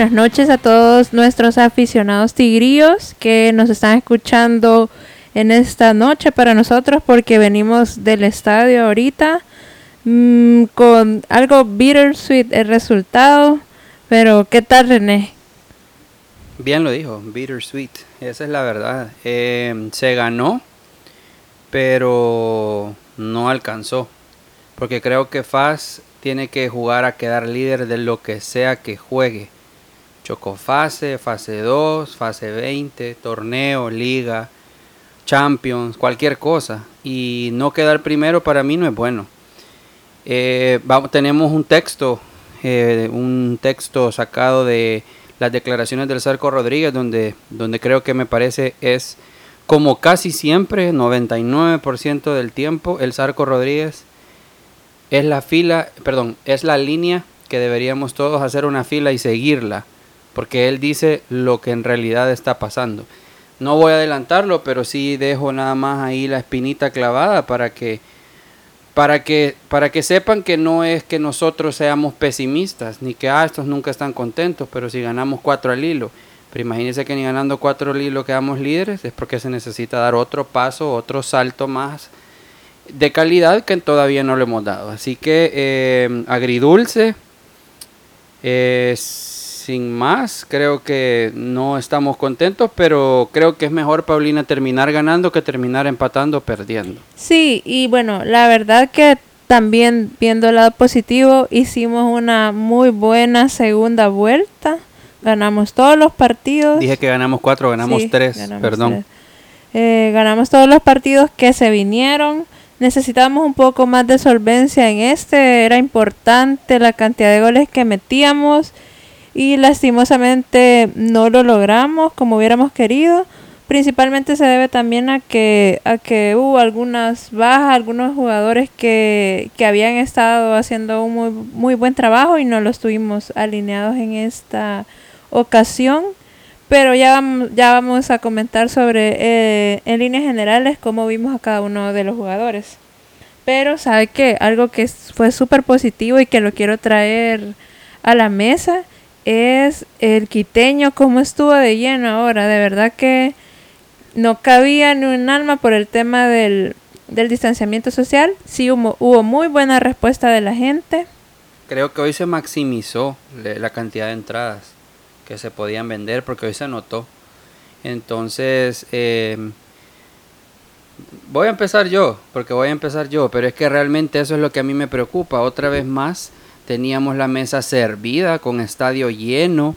Buenas noches a todos nuestros aficionados tigríos que nos están escuchando en esta noche para nosotros porque venimos del estadio ahorita mm, con algo bittersweet el resultado. Pero, ¿qué tal René? Bien lo dijo, bittersweet, esa es la verdad. Eh, se ganó, pero no alcanzó. Porque creo que Faz tiene que jugar a quedar líder de lo que sea que juegue Chocofase, fase 2, fase 20, torneo, liga, champions, cualquier cosa. Y no quedar primero para mí no es bueno. Eh, tenemos un texto, eh, un texto sacado de las declaraciones del Sarco Rodríguez, donde, donde creo que me parece es como casi siempre, 99% del tiempo, el Sarco Rodríguez es la fila, perdón, es la línea que deberíamos todos hacer una fila y seguirla porque él dice lo que en realidad está pasando. No voy a adelantarlo, pero sí dejo nada más ahí la espinita clavada para que para que para que sepan que no es que nosotros seamos pesimistas ni que ah, estos nunca están contentos, pero si ganamos cuatro al hilo, pero imagínense que ni ganando cuatro al hilo quedamos líderes, es porque se necesita dar otro paso, otro salto más de calidad que todavía no lo hemos dado. Así que eh, agridulce. es sin más, creo que no estamos contentos, pero creo que es mejor, Paulina, terminar ganando que terminar empatando o perdiendo. Sí, y bueno, la verdad que también viendo el lado positivo, hicimos una muy buena segunda vuelta. Ganamos todos los partidos. Dije que ganamos cuatro, ganamos tres, perdón. Eh, ganamos todos los partidos que se vinieron. Necesitábamos un poco más de solvencia en este. Era importante la cantidad de goles que metíamos y lastimosamente no lo logramos como hubiéramos querido. Principalmente se debe también a que, a que hubo algunas bajas, algunos jugadores que, que habían estado haciendo un muy, muy buen trabajo y no los tuvimos alineados en esta ocasión. Pero ya vamos, ya vamos a comentar sobre, eh, en líneas generales, cómo vimos a cada uno de los jugadores. Pero, ¿sabe qué? Algo que fue súper positivo y que lo quiero traer a la mesa es el quiteño, como estuvo de lleno ahora. De verdad que no cabía ni un alma por el tema del, distanciamiento social. Sí hubo, hubo, muy buena respuesta de la gente. Creo que hoy se maximizó la cantidad de entradas que se podían vender porque hoy se notó. Entonces, em, voy a empezar yo, porque voy a empezar yo, pero es que realmente eso es lo que a mí me preocupa. Otra vez más, teníamos la mesa servida con estadio lleno,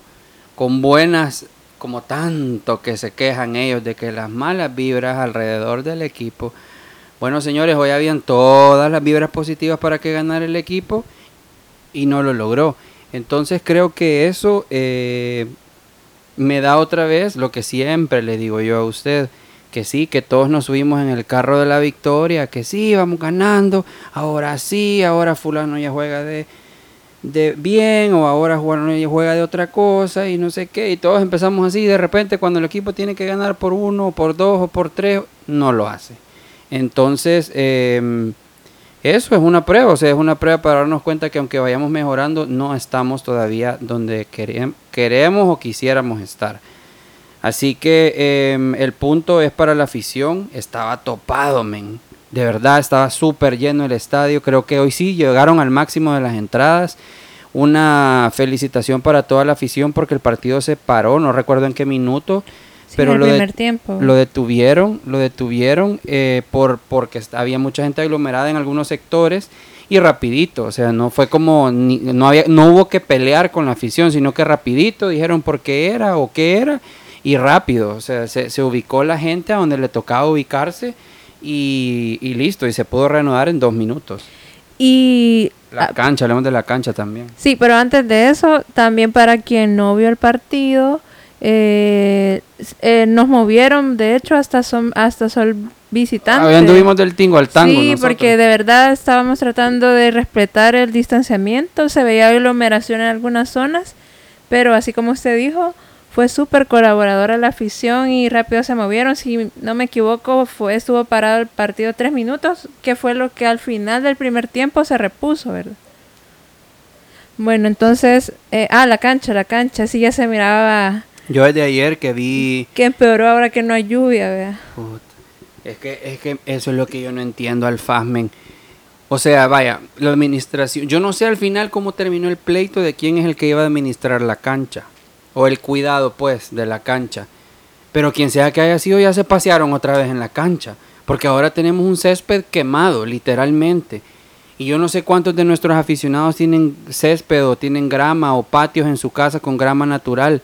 con buenas, como tanto que se quejan ellos de que las malas vibras alrededor del equipo. Bueno, señores, hoy habían todas las vibras positivas para que ganara el equipo y no lo logró. Entonces creo que eso eh, me da otra vez lo que siempre le digo yo a usted, que sí, que todos nos subimos en el carro de la victoria, que sí, vamos ganando, ahora sí, ahora fulano ya juega de de bien o ahora juega de otra cosa y no sé qué y todos empezamos así de repente cuando el equipo tiene que ganar por uno por dos o por tres no lo hace. Entonces em, eso es una prueba o sea es una prueba para darnos cuenta que aunque vayamos mejorando no estamos todavía donde queremos o quisiéramos estar. Así que em, el punto es para la afición estaba topado men de verdad, estaba súper lleno el estadio. Creo que hoy sí llegaron al máximo de las entradas. Una felicitación para toda la afición porque el partido se paró, no recuerdo en qué minuto. pero lo, lo detuvieron, lo detuvieron eh, por porque había mucha gente aglomerada en algunos sectores y rapidito, o sea, no fue como no había no hubo que pelear con la afición, sino que rapidito dijeron por qué era o qué era y rápido, o sea, se, se ubicó la gente a donde le tocaba ubicarse y, listo, y se pudo reanudar en dos minutos. Y la cancha, hablemos de la cancha también. Sí, pero antes de eso, también para quien no vio el partido, eh, eh, nos movieron, de hecho, hasta son, hasta sol visitantes. Ah, anduvimos del tingo al tango. Sí, porque de verdad estábamos tratando de respetar el distanciamiento, se veía aglomeración en algunas zonas, pero así como usted dijo, fue súper colaboradora la afición y rápido se movieron. Si no me equivoco, fue estuvo parado el partido tres minutos, que fue lo que al final del primer tiempo se repuso, ¿verdad? Bueno, entonces, eh, ah, la cancha, la cancha, sí ya se miraba Yo desde ayer que vi... que empeoró ahora que no hay lluvia, vea. Es que, es que eso es lo que yo no entiendo al FASMEN. O sea, vaya, la administración. Yo no sé al final cómo terminó el pleito de quién es el que iba a administrar la cancha. O el cuidado, pues, de la cancha. Pero quien sea que haya sido, ya se pasearon otra vez en la cancha. Porque ahora tenemos un césped quemado, literalmente. Y yo no sé cuántos de nuestros aficionados tienen césped o tienen grama o patios en su casa con grama natural.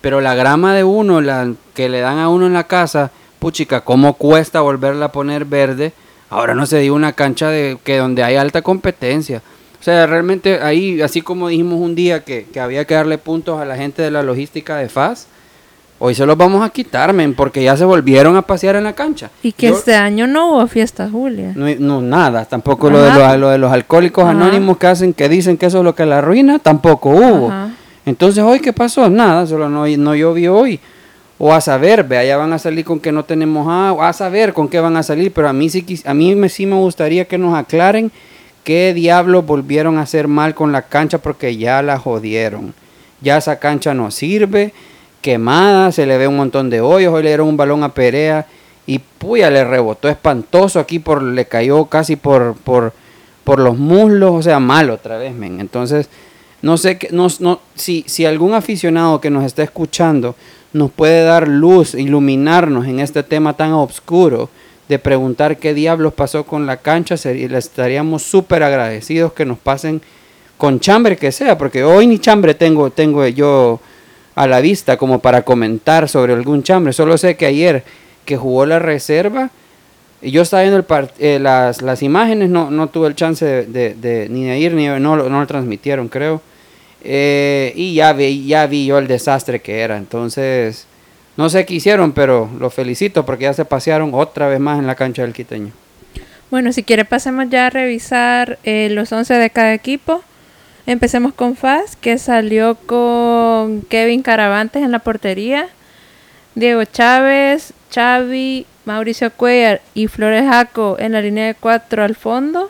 Pero la grama de uno, la que le dan a uno en la casa, puchica, cómo cuesta volverla a poner verde. Ahora no se dio una cancha de que donde hay alta competencia. O sea, realmente ahí, así como dijimos un día que, que había que darle puntos a la gente de la logística de FAS, hoy se los vamos a quitar, men, porque ya se volvieron a pasear en la cancha. Y que Yo- este año no hubo fiesta, Julia. no, no, nada, tampoco lo de, los, lo de los alcohólicos Ajá. anónimos que hacen, que dicen que eso es lo que la arruina, tampoco hubo. Ajá. Entonces, ¿hoy qué pasó? Nada, solo no, no llovió hoy. O a saber, vea, ya van a salir con que no tenemos agua, a saber con qué van a salir, pero a mí sí, a mí me, sí me gustaría que nos aclaren qué diablos volvieron a hacer mal con la cancha porque ya la jodieron. Ya esa cancha no sirve, quemada, se le ve un montón de hoyos, hoy le dieron un balón a Perea y puya, le rebotó espantoso aquí, por le cayó casi por, por, por los muslos, o sea, mal otra vez, men. Entonces, no sé qué, no, no, si, si algún aficionado que nos está escuchando nos puede dar luz, iluminarnos en este tema tan oscuro de preguntar qué diablos pasó con la cancha, sería, le estaríamos súper agradecidos que nos pasen con chambre que sea, porque hoy ni chambre tengo, tengo yo a la vista como para comentar sobre algún chambre. Solo sé que ayer que jugó la reserva, y yo estaba viendo el part- eh, las, las imágenes, no, no tuve el chance de, de- ni de ir, ni no, no lo transmitieron, creo. Eh, y ya vi, ya vi yo el desastre que era. Entonces, no sé qué hicieron, pero los felicito porque ya se pasearon otra vez más en la cancha del quiteño. Bueno, si quiere pasemos ya a revisar eh, los 11 de cada equipo. Empecemos con FAS, que salió con Kevin Caravantes en la portería, Diego Chávez, Xavi, Mauricio Cuellar y Flores Jaco en la línea de 4 al fondo.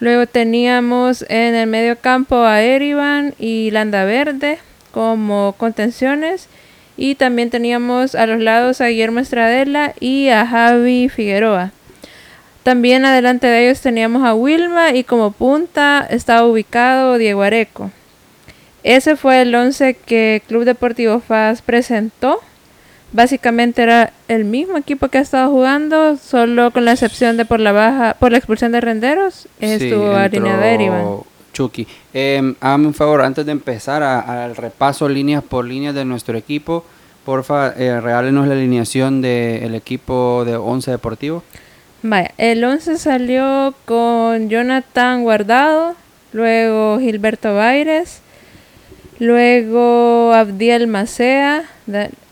Luego teníamos en el medio campo a Erivan y Landa Verde como contenciones. Y también teníamos a los lados a Guillermo Estradela y a Javi Figueroa. También adelante de ellos teníamos a Wilma y como punta estaba ubicado Diego Areco. Ese fue el 11 que Club Deportivo FAS presentó. Básicamente era el mismo equipo que ha estado jugando, solo con la excepción de por la baja, por la expulsión de Renderos, estuvo alineado. Chucky. Eh, hágame un favor, antes de empezar al repaso líneas por líneas de nuestro equipo, porfa, eh, regálenos la alineación del equipo de Once Deportivo. Vaya, el 11 salió con Jonathan Guardado, luego Gilberto Baires, luego Abdiel Macea,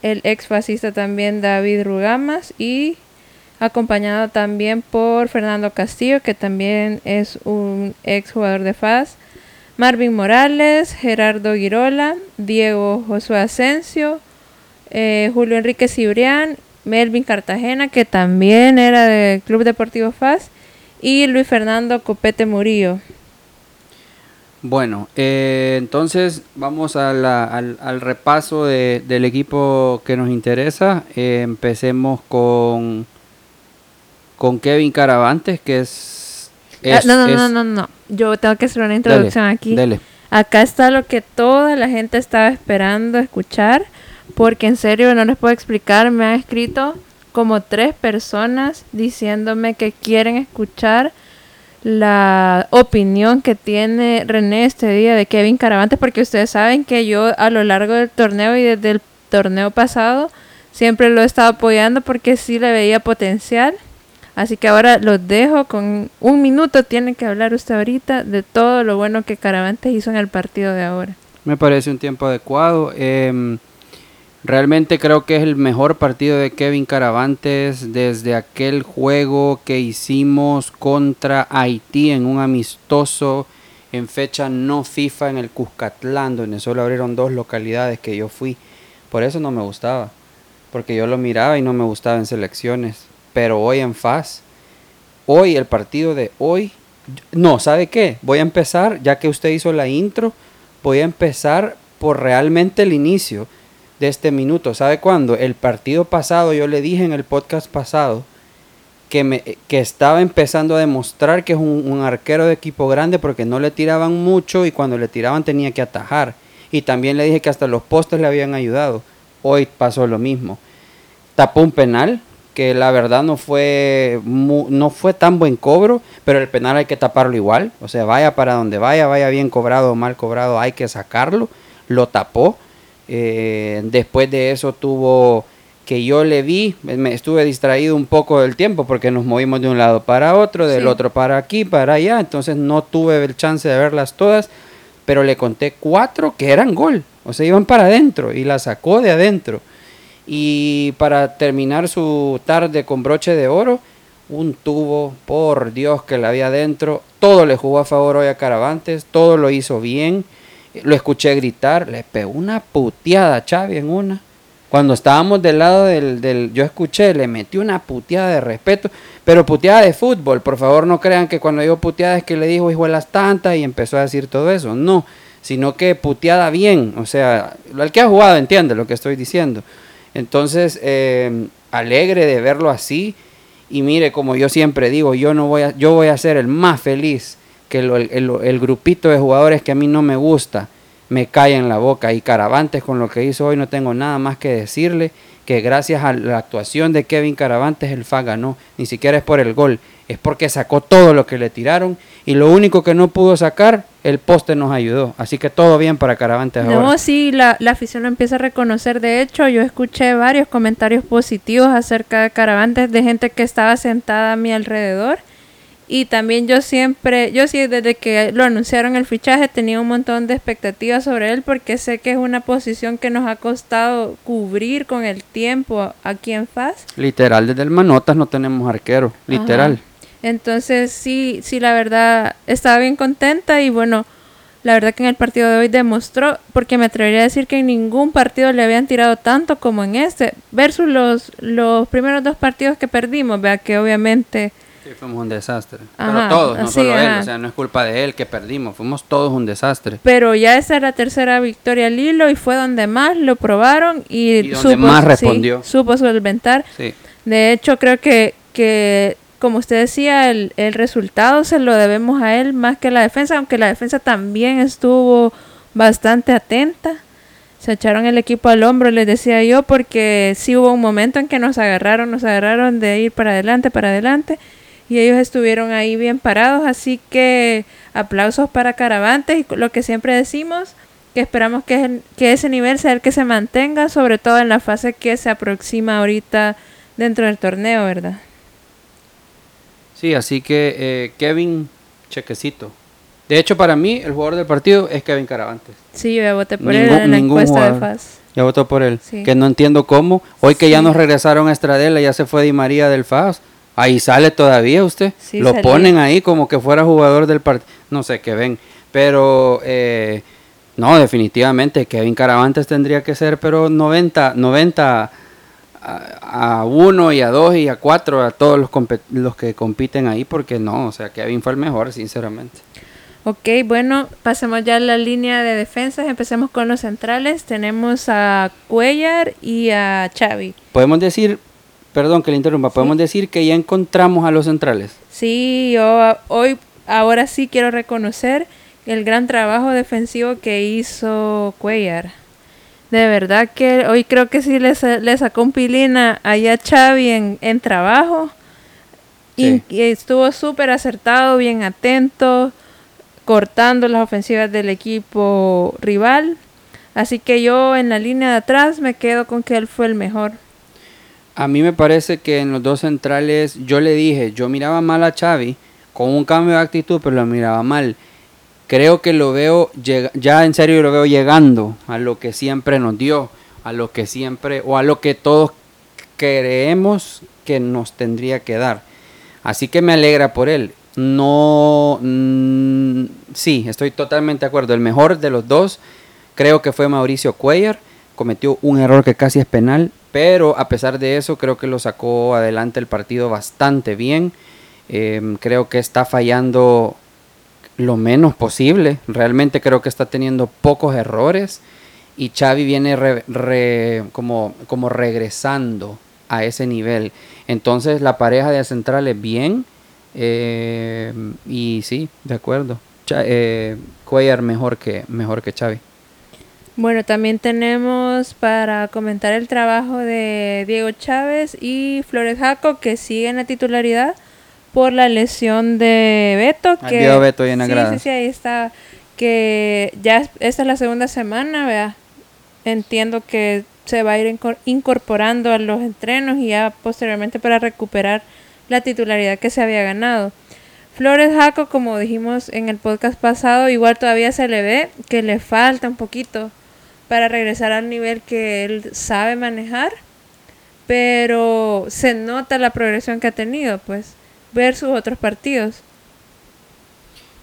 el ex fascista también David Rugamas y acompañado también por Fernando Castillo, que también es un ex jugador de FAS, Marvin Morales, Gerardo Girola, Diego Josué Asensio, eh, Julio Enrique Cibrián, Melvin Cartagena, que también era del Club Deportivo FAS, y Luis Fernando Copete Murillo. Bueno, eh, entonces vamos al, al repaso de- del equipo que nos interesa. Eh, empecemos con, con Kevin Caravantes, que es... Ah, es- no, no, es- no, no, no. Yo tengo que hacer una introducción aquí. dele. Acá está lo que toda la gente estaba esperando escuchar, porque en serio no les puedo explicar, me han escrito como tres personas diciéndome que quieren escuchar la opinión que tiene René este día de Kevin Caravantes, porque ustedes saben que yo a lo largo del torneo y desde el torneo pasado siempre lo he estado apoyando porque sí le veía potencial. Así que ahora los dejo con un minuto. Tiene que hablar usted ahorita de todo lo bueno que Caravantes hizo en el partido de ahora. Me parece un tiempo adecuado. Em, realmente creo que es el mejor partido de Kevin Caravantes desde aquel juego que hicimos contra Haití en un amistoso en fecha no FIFA en el Cuscatlán, donde solo abrieron dos localidades que yo fui. Por eso no me gustaba, porque yo lo miraba y no me gustaba en selecciones. Pero hoy en FAS, hoy el partido de hoy, no, ¿sabe qué? Voy a empezar, ya que usted hizo la intro, voy a empezar por realmente el inicio de este minuto. ¿Sabe cuándo? El partido pasado, yo le dije en el podcast pasado que, me, que estaba empezando a demostrar que es un, un arquero de equipo grande porque no le tiraban mucho y cuando le tiraban tenía que atajar. Y también le dije que hasta los postes le habían ayudado. Hoy pasó lo mismo. Tapó un penal, que la verdad no fue no fue tan buen cobro, pero el penal hay que taparlo igual, o sea, vaya para donde vaya, vaya bien cobrado o mal cobrado, hay que sacarlo, lo tapó. Eh, después de eso tuvo que yo le vi, me estuve distraído un poco del tiempo porque nos movimos de un lado para otro, del otro para aquí, para allá, entonces no tuve el chance de verlas todas, pero le conté cuatro que eran gol, o sea, iban para adentro y la sacó de adentro. Y para terminar su tarde con broche de oro, un tubo, por Dios que la había adentro. Todo le jugó a favor hoy a Caravantes, todo lo hizo bien. Lo escuché gritar, le pegó una puteada a Xavi en una. Cuando estábamos del lado del, del, yo escuché, le metió una puteada de respeto, pero puteada de fútbol. Por favor, no crean que cuando digo puteada es que le dijo hijo de las tantas y empezó a decir todo eso. No, sino que puteada bien. O sea, el que ha jugado entiende lo que estoy diciendo. Entonces, eh, alegre de verlo así. Y mire, como yo siempre digo, yo no voy a, yo voy a ser el más feliz que el, grupito de jugadores que a mí no me gusta me cae en la boca. Y Caravantes con lo que hizo hoy no tengo nada más que decirle que gracias a la actuación de Kevin Caravantes el FA ganó. Ni siquiera es por el gol, es porque sacó todo lo que le tiraron y lo único que no pudo sacar, el poste nos ayudó. Así que todo bien para Caravantes no, ahora. sí, la, la, afición lo empieza a reconocer. De hecho, yo escuché varios comentarios positivos acerca de Caravantes de gente que estaba sentada a mi alrededor. Y también yo siempre, yo sí desde que lo anunciaron el fichaje tenía un montón de expectativas sobre él porque sé que es una posición que nos ha costado cubrir con el tiempo aquí en FAS. Literal, desde el Manotas no tenemos arquero, literal. Entonces sí, sí, la verdad estaba bien contenta y bueno, la verdad que en el partido de hoy demostró, porque me atrevería a decir que en ningún partido le habían tirado tanto como en este, versus los, los primeros dos partidos que perdimos, vea que obviamente... Sí, fuimos un desastre. Pero todos, no solo él, o sea, no es culpa de él que perdimos, fuimos todos un desastre. Pero ya esa era la tercera victoria al hilo y fue donde más lo probaron y, donde más respondió. supo solventar. Sí. De hecho, creo que, que como usted decía, el, el, resultado se lo debemos a él más que la defensa, aunque la defensa también estuvo bastante atenta. Se echaron el equipo al hombro, les decía yo, porque sí hubo un momento en que nos agarraron, nos agarraron de ir para adelante, para adelante, y ellos estuvieron ahí bien parados, así que aplausos para Caravantes y lo que siempre decimos, que esperamos que, que ese nivel sea el que se mantenga, sobre todo en la fase que se aproxima ahorita dentro del torneo, ¿verdad? Sí, así que eh, Kevin, chequecito. De hecho, para mí, el jugador del partido es Kevin Caravantes. Sí, yo ya voté por él en la encuesta de FAS. Ya votó por él. Que no entiendo cómo. Hoy que ya nos regresaron a Estradela, ya se fue Di María del FAS. Ahí sale todavía usted. Lo ponen ahí como que fuera jugador del partido. No sé qué ven. Pero eh, no, definitivamente Kevin Caravantes tendría que ser, pero 90, 90 a, uno y a dos y a cuatro a todos los, los que compiten ahí porque no, o sea, Kevin fue el mejor, sinceramente. Ok, bueno, pasemos ya a la línea de defensas. Empecemos con los centrales. Tenemos a Cuellar y a Xavi. Podemos decir, perdón que le interrumpa, podemos decir que ya encontramos a los centrales. Sí, yo hoy, ahora sí quiero reconocer el gran trabajo defensivo que hizo Cuellar. De verdad que hoy creo que sí le, le sacó un pilín a, a Xavi en, en trabajo. Y, estuvo súper acertado, bien atento, cortando las ofensivas del equipo rival. Así que yo en la línea de atrás me quedo con que él fue el mejor. A mí me parece que en los dos centrales yo le dije, yo miraba mal a Xavi con un cambio de actitud, pero lo miraba mal creo que lo veo, ya en serio lo veo llegando a lo que siempre nos dio, a lo que siempre, o a lo que todos creemos que nos tendría que dar. Así que me alegra por él. No, mm, sí, estoy totalmente de acuerdo. El mejor de los dos creo que fue Mauricio Cuellar. Cometió un error que casi es penal, pero a pesar de eso creo que lo sacó adelante el partido bastante bien. Em, creo que está fallando lo menos posible. Realmente creo que está teniendo pocos errores y Xavi viene como, como regresando a ese nivel. Entonces la pareja de centrales bien eh, y sí, de acuerdo. eh, Cuellar mejor que, mejor que Xavi. Bueno, también tenemos para comentar el trabajo de Diego Chávez y Flores Jaco que siguen la titularidad por la lesión de Beto. Que, Beto y en sí, sí, sí, ahí está. Que ya esta es la segunda semana, vea. Entiendo que se va a ir incorporando a los entrenos y ya posteriormente para recuperar la titularidad que se había ganado. Flores Jaco, como dijimos en el podcast pasado, igual todavía se le ve que le falta un poquito para regresar al nivel que él sabe manejar, pero se nota la progresión que ha tenido, pues, ver sus otros partidos.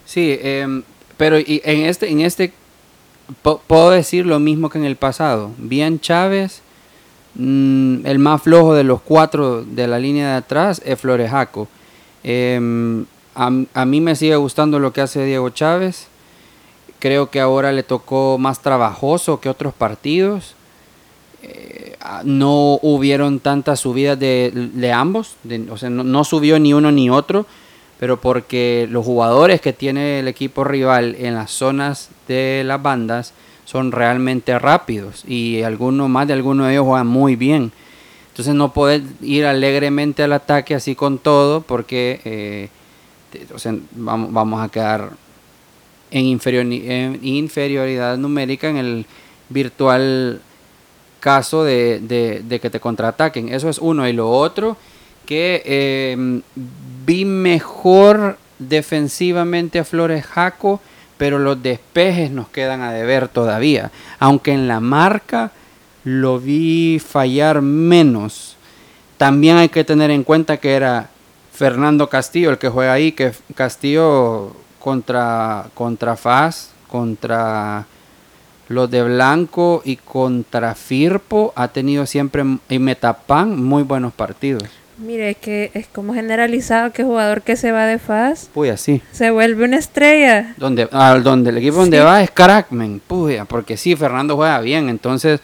Sí, em, pero en este, en este puedo decir lo mismo que en el pasado. Bien Chávez, mm, el más flojo de los cuatro de la línea de atrás es Florejaco. Em, a, a, mí me sigue gustando lo que hace Diego Chávez. Creo que ahora le tocó más trabajoso que otros partidos. Eh, no hubieron tantas subidas de, de ambos. O sea, no, no subió ni uno ni otro pero porque los jugadores que tiene el equipo rival en las zonas de las bandas son realmente rápidos y algunos más de algunos de ellos juegan muy bien. Entonces no poder ir alegremente al ataque así con todo porque eh, o sea, vamos, vamos, a quedar en, inferioridad numérica en el virtual caso de, que te contraataquen. Eso es uno. Y lo otro que eh, vi mejor defensivamente a Flores Jaco, pero los despejes nos quedan a deber todavía. Aunque en la marca lo vi fallar menos. También hay que tener en cuenta que era Fernando Castillo el que juega ahí, que Castillo contra, contra Faz, contra los de Blanco y contra Firpo ha tenido siempre y Metapan muy buenos partidos. Mire, es que es como generalizado que jugador que se va de faz. Puya, sí. Se vuelve una estrella. Donde, ah, donde el equipo donde va es Crackman. Puya, porque sí, Fernando juega bien. Entonces,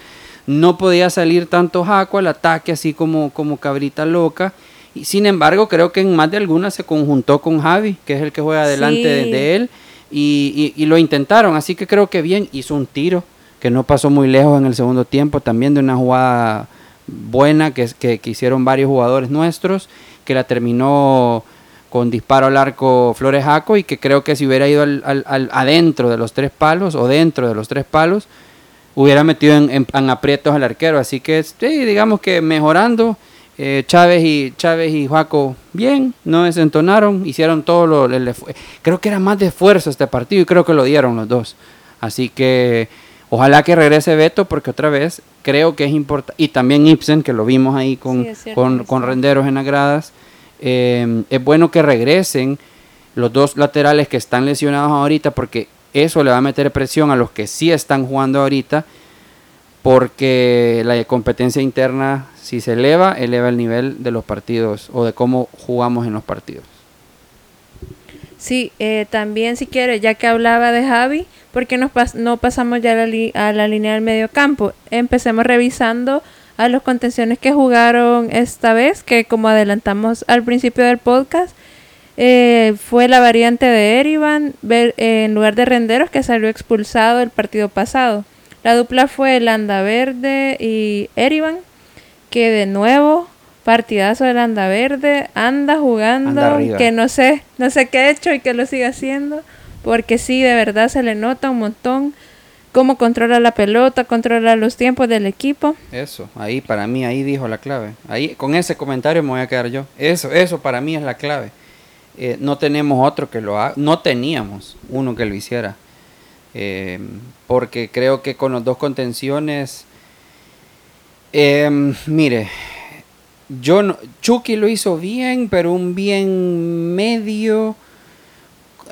no podía salir tanto Jaco al ataque así como, como cabrita loca. Y sin embargo, creo que en más de algunas se conjuntó con Javi, que es el que juega delante sí. de, él. Y, lo intentaron. Así que creo que bien. Hizo un tiro que no pasó muy lejos en el segundo tiempo. También de una jugada buena que, que, hicieron varios jugadores nuestros, que la terminó con disparo al arco Flores Jaco y que creo que si hubiera ido al, al, al, adentro de los tres palos o dentro de los tres palos, hubiera metido en, en, en aprietos al arquero. Así que sí, digamos que mejorando. Eh, Chávez y Chávez y Juaco bien, no desentonaron, hicieron todo lo, le, creo que era más de esfuerzo este partido y creo que lo dieron los dos. Así que Ojalá que regrese Beto porque otra vez creo que es importante. Y también Ibsen, que lo vimos ahí con, sí, cierto, con, con, renderos en las gradas. Eh, es bueno que regresen los dos laterales que están lesionados ahorita porque eso le va a meter presión a los que sí están jugando ahorita porque la competencia interna si se eleva, eleva el nivel de los partidos o de cómo jugamos en los partidos. Sí, eh, también si quiere, ya que hablaba de Javi, ¿por qué nos pas no pasamos ya la, a la línea del medio campo? Empecemos revisando a los contenciones que jugaron esta vez, que como adelantamos al principio del podcast, eh, fue la variante de Erivan en lugar de Renderos que salió expulsado el partido pasado. La dupla fue Landa Verde y Erivan, que de nuevo partidazo del Anda Verde, anda jugando, anda que no sé, no sé qué ha hecho y que lo sigue haciendo, porque sí, de verdad se le nota un montón cómo controla la pelota, controla los tiempos del equipo. Eso, ahí para mí, ahí dijo la clave. Ahí con ese comentario me voy a quedar yo. Eso, eso para mí es la clave. Eh, no tenemos otro que lo haga, no teníamos uno que lo hiciera. Eh, porque creo que con los dos contenciones, eh, mire, yo no, Chucky lo hizo bien, pero un bien medio,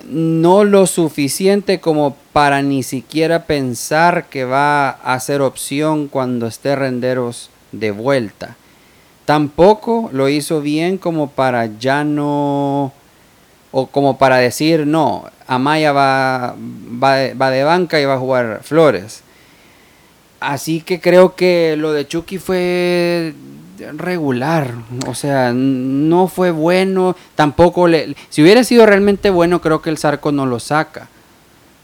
no lo suficiente como para ni siquiera pensar que va a ser opción cuando esté Renderos de vuelta. Tampoco lo hizo bien como para ya no o como para decir, no, Amaya va, va, va de banca y va a jugar Flores. Así que creo que lo de Chucky fue regular, o sea, no fue bueno, tampoco le... Si hubiera sido realmente bueno, creo que el Zarco no lo saca.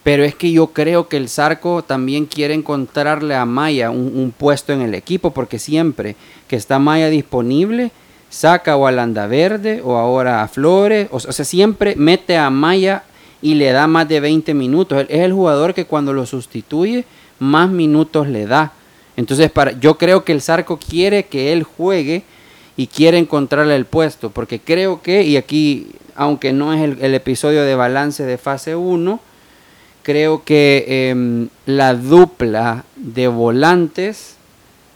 Pero es que yo creo que el Zarco también quiere encontrarle a Maya un, puesto en el equipo, porque siempre que está Maya disponible, saca o a Landaverde o ahora a Flores, o, sea, siempre mete a Maya y le da más de 20 minutos. Es el jugador que cuando lo sustituye, más minutos le da. Entonces, para, yo creo que el Zarco quiere que él juegue y quiere encontrarle el puesto, porque creo que, y aquí, aunque no es el, episodio de balance de fase 1, creo que em, la dupla de volantes,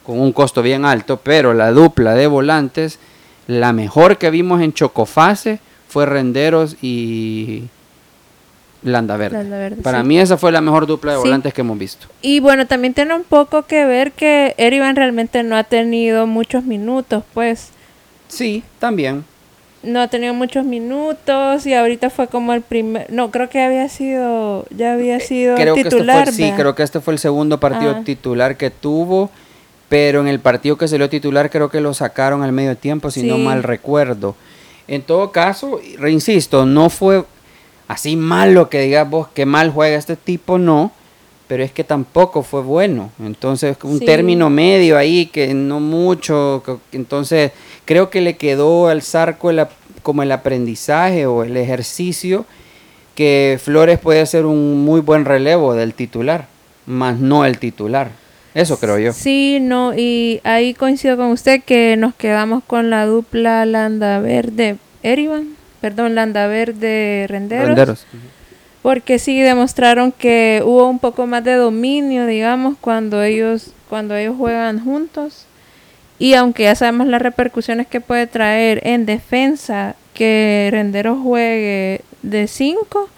con un costo bien alto, pero la dupla de volantes, la mejor que vimos en Chocofase fue Renderos y Landa Verde. Para mí esa fue la mejor dupla de volantes que hemos visto. Y bueno, también tiene un poco que ver que Erivan realmente no ha tenido muchos minutos, pues. Sí, también. No ha tenido muchos minutos y ahorita fue como el primer... No, creo que había sido... Ya había eh, sido creo titular. Que este fue, sí, creo que este fue el segundo partido ah. titular que tuvo, pero en el partido que salió titular creo que lo sacaron al medio tiempo, si no mal recuerdo. En todo caso, reinsisto, no fue así malo que digas vos que mal juega este tipo, no, pero es que tampoco fue bueno. Entonces, un término medio ahí que no mucho. Entonces, creo que le quedó al Zarco como el aprendizaje o el ejercicio que Flores puede ser un muy buen relevo del titular, más no el titular. Eso creo yo. Sí, no, y ahí coincido con usted que nos quedamos con la dupla Landa Verde Erivan perdón, Landaverde Renderos. Renderos. Porque sí demostraron que hubo un poco más de dominio, digamos, cuando ellos, cuando ellos juegan juntos. Y aunque ya sabemos las repercusiones que puede traer en defensa que Renderos juegue de 5,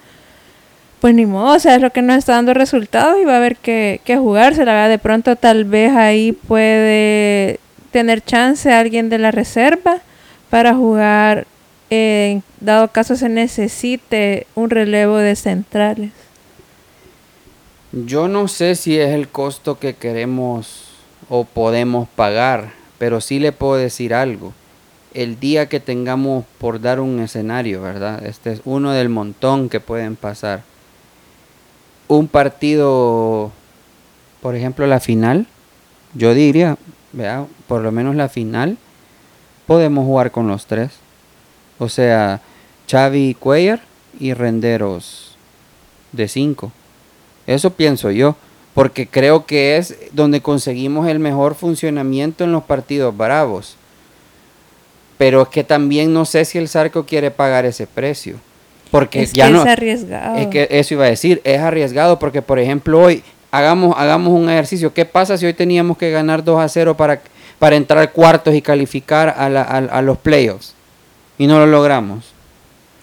pues ni modo, o sea, es lo que nos está dando resultados y va a haber que, que jugarse. La verdad, de pronto tal vez ahí puede tener chance alguien de la reserva para jugar en dado caso se necesite un relevo de centrales? Yo no sé si es el costo que queremos o podemos pagar, pero sí le puedo decir algo. El día que tengamos por dar un escenario, ¿verdad? Este es uno del montón que pueden pasar. Un partido, por ejemplo, la final, yo diría, vea, por lo menos la final, podemos jugar con los tres o sea, Xavi Cuellar y Renderos de 5. Eso pienso yo, porque creo que es donde conseguimos el mejor funcionamiento en los partidos bravos. Pero es que también no sé si el Zarco quiere pagar ese precio. Porque es ya que no. Es arriesgado. Es que eso iba a decir, es arriesgado porque, por ejemplo, hoy hagamos, hagamos un ejercicio. ¿Qué pasa si hoy teníamos que ganar 2 a 0 para, para entrar cuartos y calificar a, a los playoffs? Y no lo logramos.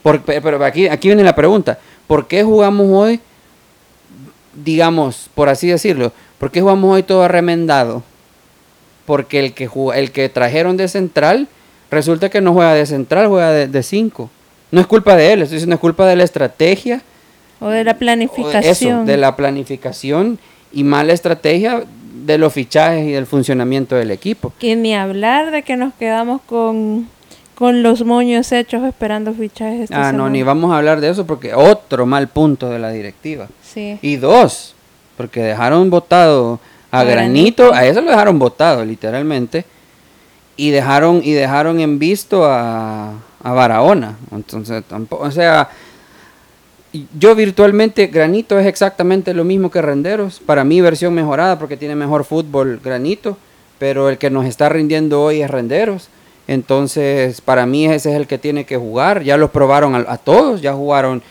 pero aquí, aquí viene la pregunta, ¿por qué jugamos hoy, digamos, por así decirlo, por qué jugamos hoy todo remendado? Porque el que, el que trajeron de central, resulta que no juega de central, juega de 5. No es culpa de él, es culpa de la estrategia. O de la planificación. Eso, de la planificación y mala estrategia de los fichajes y del funcionamiento del equipo. Que ni hablar de que nos quedamos con con los moños hechos esperando fichajes. ah, no, ni vamos a hablar de eso porque otro mal punto de la directiva. Sí. Y dos, porque dejaron votado a, Granito, a eso lo dejaron votado literalmente, y dejaron y dejaron en visto a, a Barahona. Entonces, tampoco, o sea, yo virtualmente Granito es exactamente lo mismo que Renderos. Para mí versión mejorada porque tiene mejor fútbol Granito, pero el que nos está rindiendo hoy es Renderos. Entonces, para mí ese es el que tiene que jugar. Ya los probaron a, todos, ya jugaron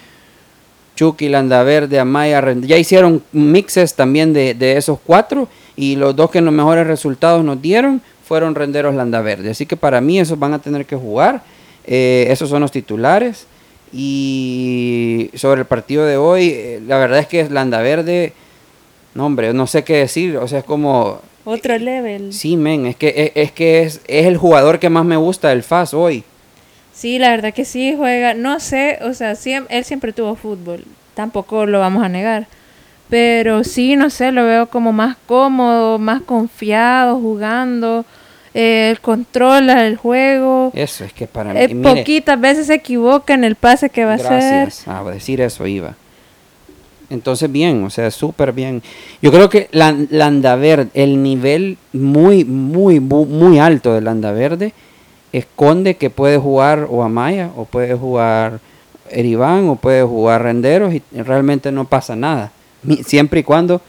Chucky, Landaverde, Amaya, ya hicieron mixes también de, esos cuatro y los dos que los mejores resultados nos dieron fueron Renderos Landaverde. Así que para mí esos van a tener que jugar. Eh, esos son los titulares. Y sobre el partido de hoy, eh, la verdad es que Landaverde, no no sé qué decir. O sea, es como otro level. Sí, men, es que, es, que es, es, el jugador que más me gusta del FAS hoy. Sí, la verdad que sí juega. No sé, o sea, él siempre tuvo fútbol. Tampoco lo vamos a negar. Pero sí, no sé, lo veo como más cómodo, más confiado, jugando. Eh, controla el juego. Eso es que para mí. poquitas veces se equivoca en el pase que va a hacer. Gracias. a decir eso iba. Entonces, bien, o sea, súper bien. Yo creo que la, Landaverde, el nivel muy, muy, muy alto de Landaverde esconde que puede jugar o Amaya, o puede jugar Eribán, o puede jugar Renderos, y realmente no pasa nada. Siempre y cuando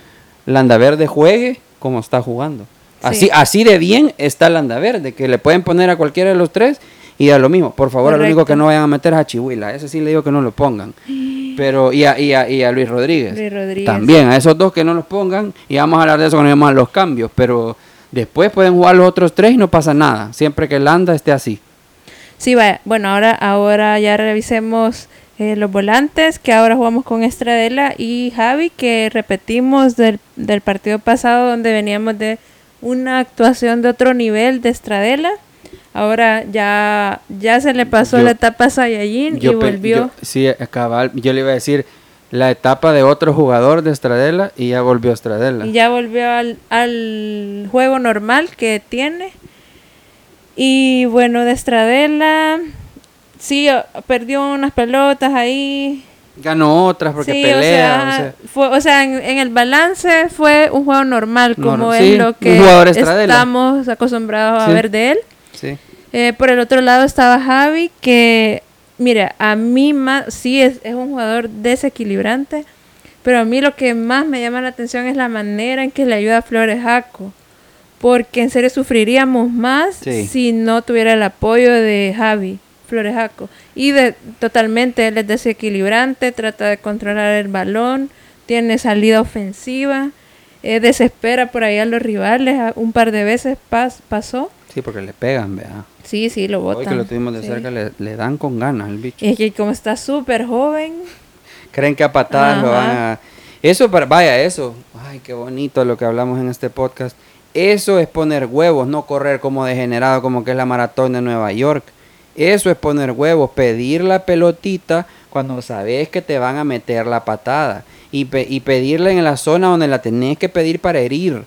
Landaverde juegue como está jugando. Así, así de bien está Landaverde, que le pueden poner a cualquiera de los tres y da lo mismo. Por favor, lo único que no vayan a meter es a Chihuila. Ese sí le digo que no lo pongan. Pero, y a, y a, Luis, Rodríguez. También, a esos dos que no los pongan. Y vamos a hablar de eso cuando vamos a los cambios. Pero después pueden jugar los otros tres y no pasa nada. Siempre que Landa esté así. Sí, vaya. Bueno, ahora, ahora ya revisemos eh, los volantes. Que ahora jugamos con Estradela y Javi. Que repetimos del, del partido pasado donde veníamos de una actuación de otro nivel de Estradela Ahora ya, ya se le pasó la etapa Saiyajin y volvió. sí, cabal. Yo le iba a decir la etapa de otro jugador de Estradela y ya volvió a Estradela. Y ya volvió al, al juego normal que tiene. Y bueno, de Estradela, sí, perdió unas pelotas ahí. Ganó otras porque pelea. O sea, en, el balance fue un juego normal, como es lo que estamos acostumbrados a ver de él. Eh, por el otro lado estaba Javi, que, mira, a mí más, sí es, es un jugador desequilibrante, pero a mí lo que más me llama la atención es la manera en que le ayuda a Flores Jaco. Porque en serio sufriríamos más si no tuviera el apoyo de Javi Flores Jaco. Y de, totalmente él es desequilibrante, trata de controlar el balón, tiene salida ofensiva, eh, desespera por ahí a los rivales. Un par de veces pasó Sí, porque le pegan, vea. Sí, sí, lo botan. Hoy que lo tuvimos de cerca, le, dan con ganas al bicho. Es que como está súper joven. Creen que a patadas lo van a... Eso, vaya, eso. Ay, qué bonito lo que hablamos en este podcast. Eso es poner huevos, no correr como degenerado, como que es la maratón de Nueva York. Eso es poner huevos, pedir la pelotita cuando sabes que te van a meter la patada. Y, y pedirla en la zona donde la tenés que pedir para herir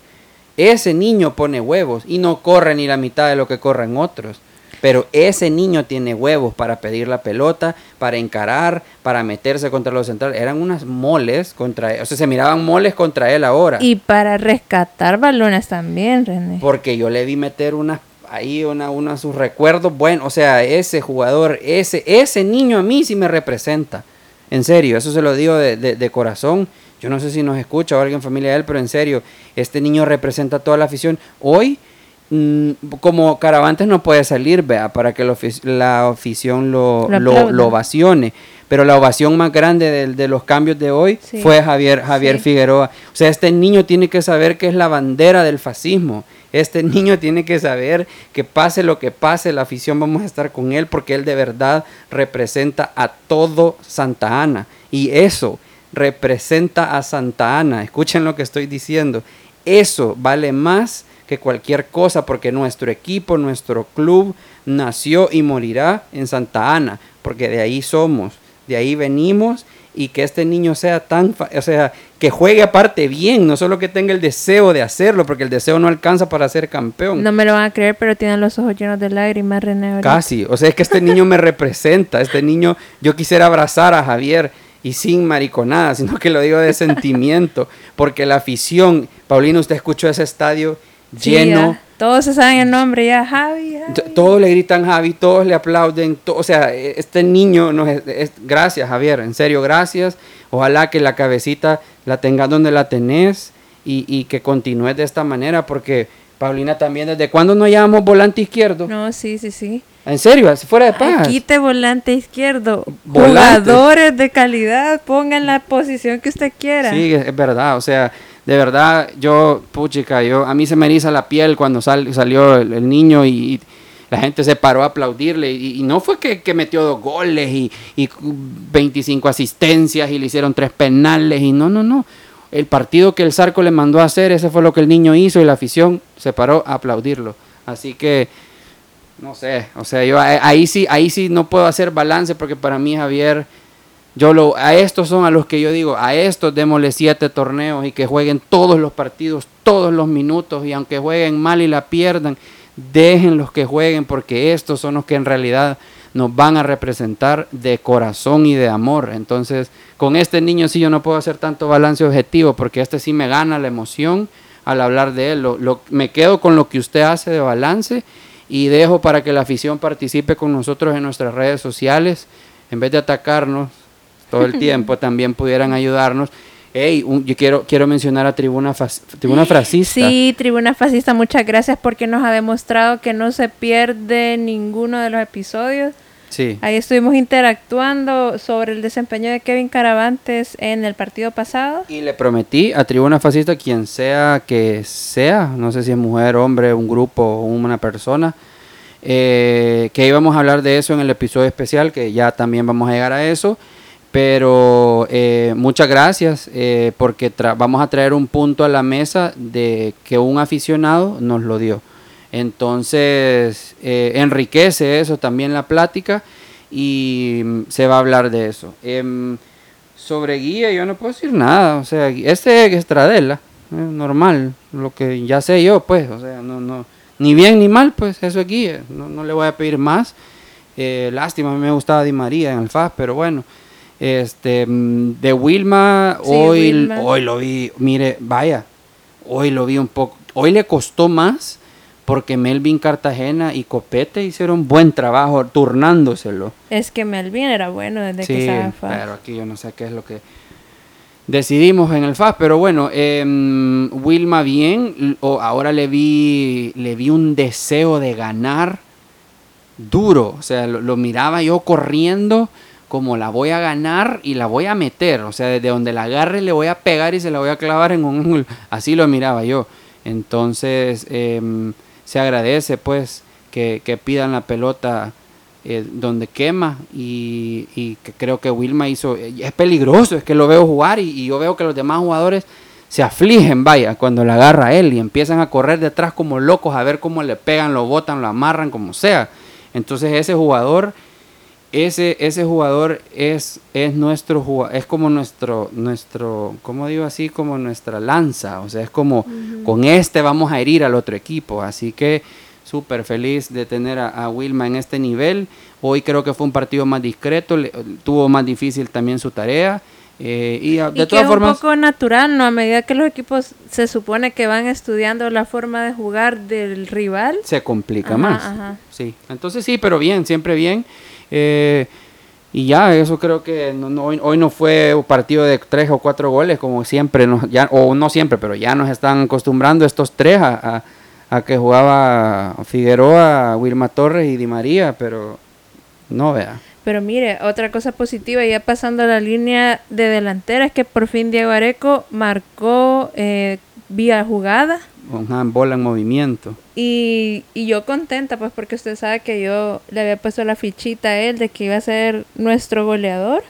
ese niño pone huevos y no corre ni la mitad de lo que corren otros. Pero ese niño tiene huevos para pedir la pelota, para encarar, para meterse contra los centrales. Eran unas moles contra él. O sea, se miraban moles contra él ahora. Y para rescatar balones también, René. Porque yo le vi meter unas ahí una, uno de sus recuerdos. Bueno, o sea, ese jugador, ese, ese niño a mí sí me representa. En serio, eso se lo digo de, de corazón. Yo no sé si nos escucha o alguien familia de él, pero en serio, este niño representa toda la afición. Hoy, mm, como Caravantes no puede salir, vea, para que la afición lo, lo, ovacione. Pero la ovación más grande de, los cambios de hoy fue Javier, Javier Figueroa. O sea, este niño tiene que saber que es la bandera del fascismo. Este niño tiene que saber que pase lo que pase, la afición vamos a estar con él porque él de verdad representa a todo Santa Ana. Y eso, representa a Santa Ana. Escuchen lo que estoy diciendo. Eso vale más que cualquier cosa porque nuestro equipo, nuestro club nació y morirá en Santa Ana, porque de ahí somos, de ahí venimos y que este niño sea tan, o sea, que juegue aparte bien, no solo que tenga el deseo de hacerlo, porque el deseo no alcanza para ser campeón. No me lo van a creer, pero tienen los ojos llenos de lágrimas, René. Casi, o sea, es que este niño me representa, este niño, yo quisiera abrazar a Javier y sin mariconada, sino que lo digo de sentimiento, porque la afición, Paulino, usted escuchó ese estadio lleno. todos se saben el nombre ya, Javi. Todos le gritan Javi, todos le aplauden, o sea, este niño, nos es, gracias Javier, en serio, gracias. Ojalá que la cabecita la tengas donde la tenés y, y que continúe de esta manera, porque Paulina también, ¿desde cuándo no llamamos volante izquierdo? No, sí, sí, sí. En serio, fuera de paz. Quite volante izquierdo. Jugadores de calidad, pongan la posición que usted quiera. Sí, es verdad. O sea, de verdad, yo, puchica, yo, a mí se me eriza la piel cuando salió el, niño y, la gente se paró a aplaudirle. Y, no fue que, metió dos goles y, y 25 asistencias y le hicieron tres penales. Y no, no, no. El partido que el Zarco le mandó a hacer, ese fue lo que el niño hizo y la afición se paró a aplaudirlo. Así que no sé, o sea, yo ahí sí, ahí sí no puedo hacer balance porque para mí Javier, yo lo, a estos son a los que yo digo, a estos démosle siete torneos y que jueguen todos los partidos, todos los minutos y aunque jueguen mal y la pierdan, déjenlos que jueguen porque estos son los que en realidad nos van a representar de corazón y de amor. Entonces, con este niño sí yo no puedo hacer tanto balance objetivo porque este sí me gana la emoción al hablar de él. Lo, me quedo con lo que usted hace de balance y dejo para que la afición participe con nosotros en nuestras redes sociales. En vez de atacarnos todo el tiempo, también pudieran ayudarnos. Hey, yo quiero, quiero mencionar a Tribuna, Tribuna Fascista. Sí, Tribuna Fascista, muchas gracias porque nos ha demostrado que no se pierde ninguno de los episodios. Sí. Ahí estuvimos interactuando sobre el desempeño de Kevin Caravantes en el partido pasado. Y le prometí a Tribuna Fascista, quien sea que sea, no sé si es mujer, hombre, un grupo o una persona, eh, que íbamos a hablar de eso en el episodio especial, que ya también vamos a llegar a eso. Pero eh, muchas gracias eh, porque vamos a traer un punto a la mesa de que un aficionado nos lo dio. Entonces eh, enriquece eso también la plática y se va a hablar de eso. Em, sobre guía yo no puedo decir nada, o sea, este es Estradela, normal, lo que ya sé yo, pues, o sea, no, no, ni bien ni mal, pues eso es guía, no, no le voy a pedir más. lástima, a mí me gustaba Di María en el FAS, pero bueno. Este, mm, de Wilma, hoy, hoy lo vi, mire, vaya, hoy lo vi un poco, hoy le costó más porque Melvin Cartagena y Copete hicieron buen trabajo turnándoselo. Es que Melvin era bueno desde que estaba FAS. Pero aquí yo no sé qué es lo que decidimos en el FAS, pero bueno, em, Wilma bien, ahora le vi, le vi un deseo de ganar duro, o sea, lo miraba yo corriendo como la voy a ganar y la voy a meter. O sea, desde donde la agarre le voy a pegar y se la voy a clavar en un Así lo miraba yo. Entonces, em, se agradece pues que, pidan la pelota eh, donde quema y, y, que creo que Wilma hizo... Es peligroso, es que lo veo jugar y, y yo veo que los demás jugadores se afligen, vaya, cuando la agarra él y empiezan a correr detrás como locos a ver cómo le pegan, lo botan, lo amarran, como sea. Entonces ese jugador ese, ese jugador es, es nuestro es como nuestro, nuestro, ¿cómo digo así? Como nuestra lanza, o sea, es como con este vamos a herir al otro equipo, así que súper feliz de tener a, Wilma en este nivel, hoy creo que fue un partido más discreto, tuvo más difícil también su tarea, eh, y de todas formas. Es un poco natural, ¿no? A medida que los equipos se supone que van estudiando la forma de jugar del rival. Se complica más. Sí. Entonces sí, pero bien, siempre bien. Eh, y ya, eso creo que hoy, no fue un partido de tres o cuatro goles, como siempre, ya, o no siempre, pero ya nos están acostumbrando estos tres a, que jugaba Figueroa, Wilma Torres y Di María, pero no vea. Pero mire, otra cosa positiva, ya pasando a la línea de delantera, es que por fin Diego Areco marcó eh, vía jugada bola en movimiento. Y, y, yo contenta, pues porque usted sabe que yo le había puesto la fichita a él de que iba a ser nuestro goleador.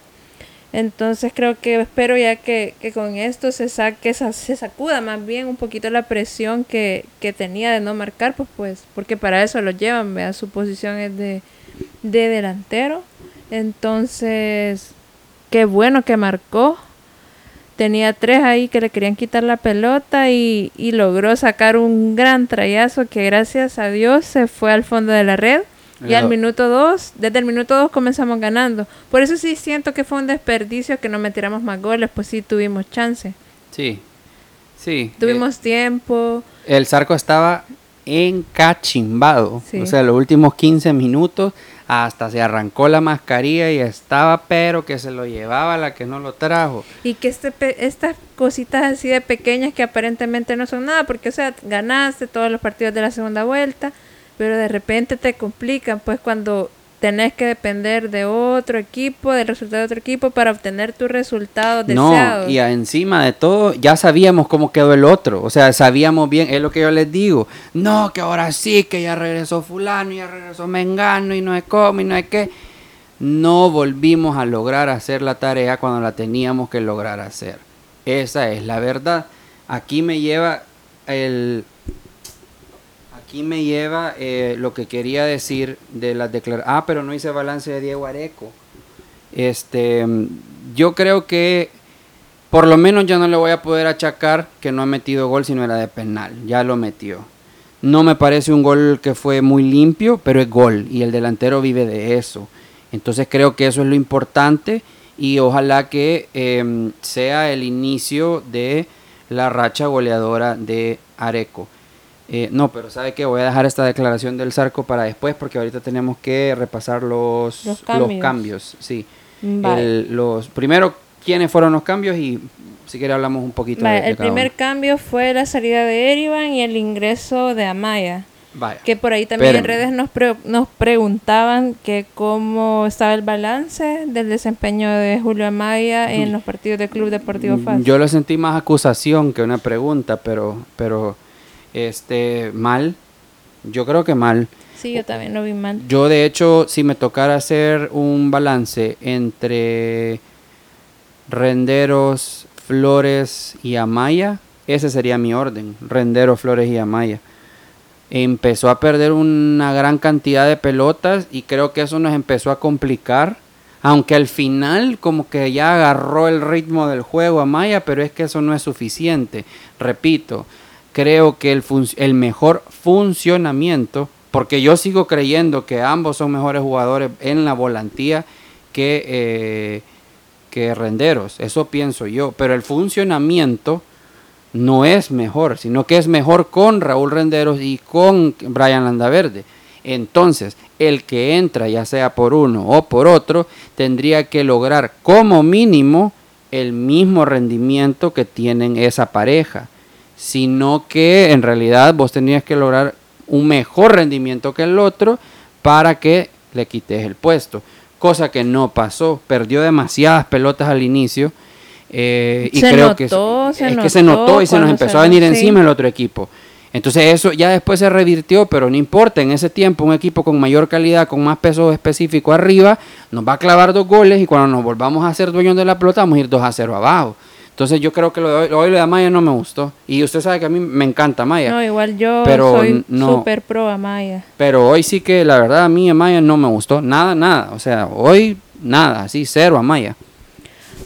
Entonces creo que espero ya que, que con esto se saque, se sacuda más bien un poquito la presión que, que tenía de no marcar, pues, pues porque para eso lo llevan, vea, su posición es de, de delantero. Entonces, qué bueno que marcó tenía tres ahí que le querían quitar la pelota y, logró sacar un gran trayazo que gracias a Dios se fue al fondo de la red. Y al minuto dos, desde el minuto dos comenzamos ganando. Por eso sí siento que fue un desperdicio que no metiéramos más goles, pues sí tuvimos chance. Sí, sí. Tuvimos eh, tiempo. El Zarco estaba encachimbado. O sea, los últimos 15 minutos hasta se arrancó la mascarilla y estaba, pero que se lo llevaba la que no lo trajo. Y que este, estas cositas así de pequeñas que aparentemente no son nada, porque, o sea, ganaste todos los partidos de la segunda vuelta, pero de repente te complican, pues cuando tenés que depender de otro equipo, del resultado de otro equipo para obtener tu resultado deseado. No, y encima de todo, ya sabíamos cómo quedó el otro. O sea, sabíamos bien, es lo que yo les digo. No, que ahora sí, que ya regresó fulano, ya regresó Mengano y no es cómo y no es qué. No volvimos a lograr hacer la tarea cuando la teníamos que lograr hacer. Esa es la verdad. Aquí me lleva el... aquí me lleva eh, lo que quería decir de las declaraciones. Ah, pero no hice balance de Diego Areco. Este, yo creo que por lo menos ya no le voy a poder achacar que no ha metido gol, sino era de penal. Ya lo metió. No me parece un gol que fue muy limpio, pero es gol y el delantero vive de eso. Entonces creo que eso es lo importante y ojalá que em, sea el inicio de la racha goleadora de Areco. Eh, no, pero ¿sabe qué? Voy a dejar esta declaración del Zarco para después porque ahorita tenemos que repasar los, los cambios. Sí. los, primero, quiénes fueron los cambios y si quiere hablamos un poquito de, El primer cambio fue la salida de Erivan y el ingreso de Amaya. Que por ahí también en redes nos, nos preguntaban que cómo estaba el balance del desempeño de Julio Amaya en los partidos del Club Deportivo FAS. Yo lo sentí más acusación que una pregunta, pero, pero este, mal. Yo creo que mal. Sí, yo también lo vi mal. Yo, de hecho, si me tocara hacer un balance entre Renderos, Flores y Amaya, ese sería mi orden. Renderos, Flores y Amaya. Empezó a perder una gran cantidad de pelotas y creo que eso nos empezó a complicar. Aunque al final como que ya agarró el ritmo del juego Amaya, pero es que eso no es suficiente. Repito, creo que el, mejor funcionamiento, porque yo sigo creyendo que ambos son mejores jugadores en la volantía que, eh, que Renderos, eso pienso yo, pero el funcionamiento no es mejor, sino que es mejor con Raúl Renderos y con Brian Landaverde. Entonces, el que entra, ya sea por uno o por otro, tendría que lograr como mínimo el mismo rendimiento que tienen esa pareja sino que en realidad vos tenías que lograr un mejor rendimiento que el otro para que le quites el puesto, cosa que no pasó, perdió demasiadas pelotas al inicio eh, y creo que, es que se notó y se nos empezó a venir encima el otro equipo. Entonces eso ya después se revirtió, pero no importa, en ese tiempo un equipo con mayor calidad, con más peso específico arriba, nos va a clavar dos goles y cuando nos volvamos a ser dueños de la pelota vamos a ir 2 a 0 abajo. Entonces yo creo que lo de hoy, lo de Amaya no me gustó. Y usted sabe que a mí me encanta Amaya. No, igual yo soy súper pro Amaya. Pero hoy sí que la verdad a mí Amaya no me gustó. Nada, nada. O sea, hoy nada, así cero Amaya.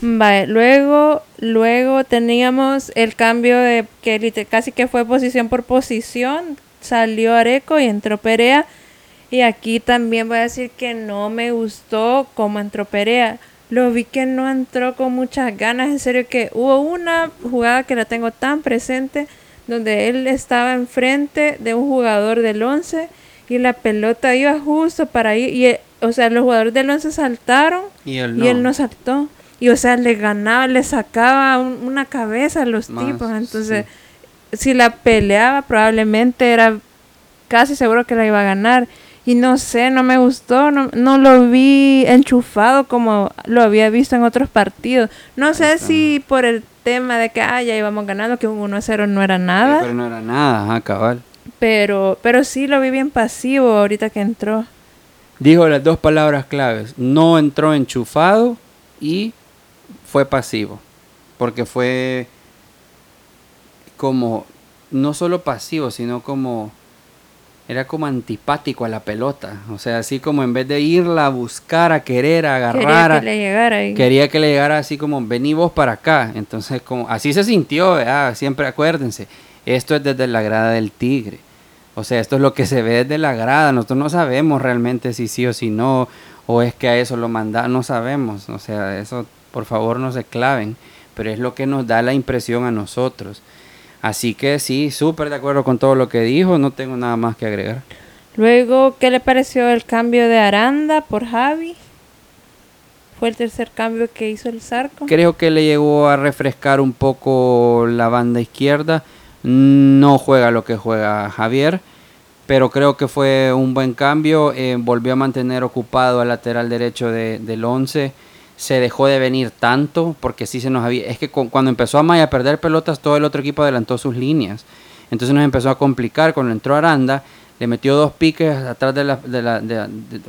Vale, luego, luego teníamos el cambio de que casi que fue posición por posición. Salió Areco y entró Perea. Y aquí también voy a decir que no me gustó cómo entró Perea lo vi que no entró con muchas ganas. En serio que hubo una jugada que la tengo tan presente donde él estaba enfrente de un jugador del 11 y la pelota iba justo para ahí. Y, eh, o sea, los jugadores del 11 saltaron y él no, saltó. Y, o sea, le ganaba, le sacaba una cabeza a los tipos. Entonces, si la peleaba, probablemente era casi seguro que la iba a ganar. Y no sé, no me gustó, no, no lo vi enchufado como lo había visto en otros partidos. No sé si por el tema de que ah, ya íbamos ganando, que un 1-0 no era nada. pero no era nada, ajá, cabal. Pero, pero sí lo vi bien pasivo ahorita que entró. Dijo las dos palabras claves. No entró enchufado y fue pasivo. Porque fue como, no solo pasivo, sino como era como antipático a la pelota. O sea, así como en vez de irla a buscar, a querer, a agarrar. Quería que le llegara. Quería que le llegara así como, vení vos para acá. Entonces, como así se sintió, siempre acuérdense. Esto es desde la grada del tigre. O sea, esto es lo que se ve desde la grada. Nosotros no sabemos realmente si sí o si no. O es que a eso lo manda. No sabemos. O sea, eso por favor no se claven. Pero es lo que nos da la impresión a nosotros. Así que sí, súper de acuerdo con todo lo que dijo, no tengo nada más que agregar. Luego, ¿qué le pareció el cambio de Aranda por Javi? ¿Fue el tercer cambio que hizo el Zarco? Creo que le llegó a refrescar un poco la banda izquierda. No juega lo que juega Javier, pero creo que fue un buen cambio. Eh, volvió a mantener ocupado al lateral derecho de, del 11 se dejó de venir tanto porque sí se nos había... Es que cuando empezó a Maya a perder pelotas, todo el otro equipo adelantó sus líneas. Entonces nos empezó a complicar. Cuando entró Aranda, le metió dos piques atrás de la,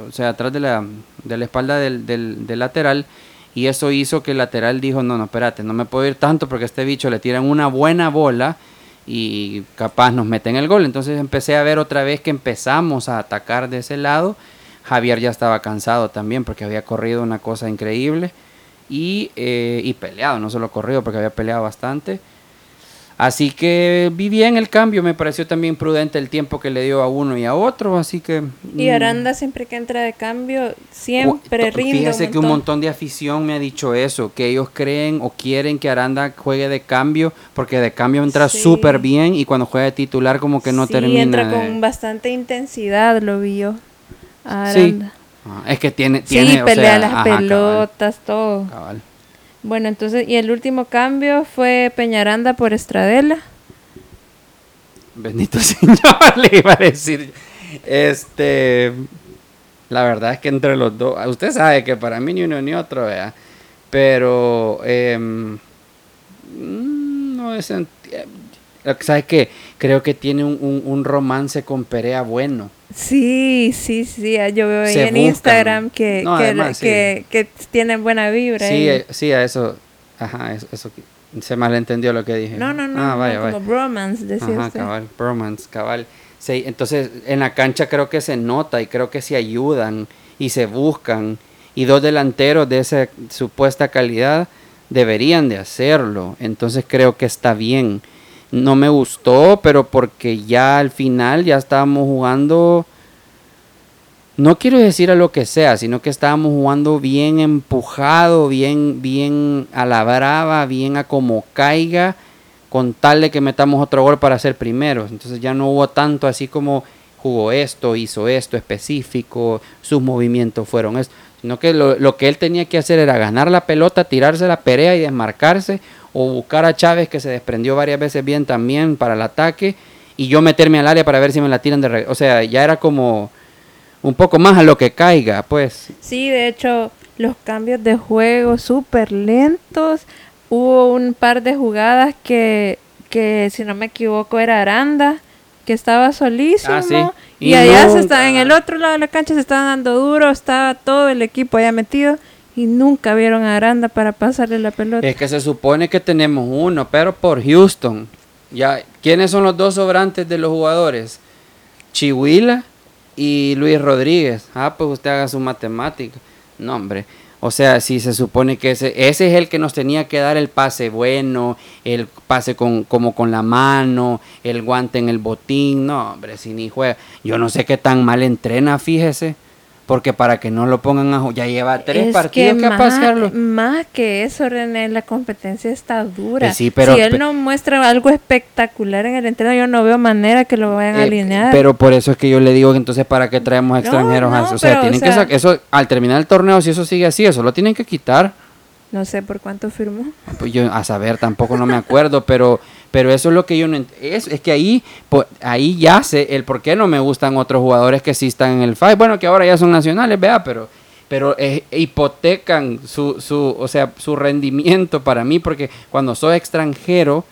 o sea, atrás de la, de la espalda del, del, lateral y eso hizo que el lateral dijo, no, no, espérate, no me puedo ir tanto porque a este bicho le tiran una buena bola y capaz nos meten el gol. Entonces empecé a ver otra vez que empezamos a atacar de ese lado. Javier ya estaba cansado también porque había corrido una cosa increíble y, eh, y peleado, no solo corrido porque había peleado bastante. Así que vi bien el cambio, me pareció también prudente el tiempo que le dio a uno y a otro, así que... Y mm, Aranda siempre que entra de cambio, siempre rinde. Fíjese que un montón. de afición me ha dicho eso, que ellos creen o quieren que Aranda juegue de cambio, porque de cambio entra Sí. súper bien y cuando juega de titular como que no sí, termina. entra de- con bastante intensidad, lo vi yo. Sí. Ah, es que tiene... Sí, tiene o pelea sea, las ajá, cabal, pelotas, todo. cabal. Bueno, entonces, y el último cambio fue Peñaranda por Estradela. Bendito Señor, le iba a decir. Este. La verdad es que entre los dos. Usted sabe que para mí ni uno ni otro, vea. Pero. mm, no es. eh, lo que ¿Sabe qué? Creo que tiene un, un- un romance con Perea bueno. Sí, sí, sí, yo veo ahí en buscan. Instagram que, No, que, además, sí. que, que tienen buena vibra. Sí, eh, sí, a eso. Ajá, eso, eso se malentendió lo que dije. no, no, no, Ah, no, vaya. como bromance, decía Ajá, usted. cabal, bromance, cabal. Sí, entonces en la cancha creo que se nota y creo que se ayudan y se buscan y dos delanteros de esa supuesta calidad deberían de hacerlo. Entonces creo que está bien. No me gustó, pero porque ya al final ya estábamos jugando no quiero decir a lo que sea, sino que estábamos jugando bien empujado, bien, bien a la brava, bien a como caiga, con tal de que metamos otro gol para ser primeros. Entonces ya no hubo tanto así como jugó esto, hizo esto específico, sus movimientos fueron esto, sino que lo, lo que él tenía que hacer era ganar la pelota, tirarse la perea y desmarcarse, o buscar a Chávez que se desprendió varias veces bien también para el ataque, y yo meterme al área para ver si me la tiran de regreso. O sea, ya era como un poco más a lo que caiga, pues. Sí, de hecho, los cambios de juego súper lentos. Hubo un par de jugadas que, que, si no me equivoco, era Aranda, que estaba solísimo. Ah, sí. Y, Y allá se está, en el otro lado de la cancha se estaban dando duro, estaba todo el equipo allá metido. Y nunca vieron a Aranda para pasarle la pelota. Es que se supone que tenemos uno, pero por Houston. Ya, ¿quiénes son los dos sobrantes de los jugadores? Chihuila y Luis Rodríguez. Ah, pues usted haga su matemática. No, hombre. O sea, si se supone que ese, ese es el que nos tenía que dar el pase bueno, el pase con, como con la mano, el guante en el botín. No, hombre, si ni juega. Yo no sé qué tan mal entrena, fíjese. Porque para que no lo pongan a ya lleva tres Es partidos que, más, pasearlo. más que eso, René, la competencia está dura. Sí, pero- si él no muestra algo espectacular en el entreno, yo no veo manera que lo vayan a Eh, alinear. Pero por eso es que yo le digo que entonces para qué traemos extranjeros. no, o sea, pero, tienen o que sea- sac- eso al terminar el torneo si eso sigue así, eso lo tienen que quitar. No sé por cuánto firmó. Pues yo a saber tampoco no me acuerdo, pero pero eso es lo que yo no es, es que ahí po- ahí ya sé el por qué no me gustan otros jugadores que sí están en el FAI. Bueno, que ahora ya son nacionales, vea, pero pero eh, hipotecan su, su, o sea, su rendimiento para mí, porque cuando soy extranjero,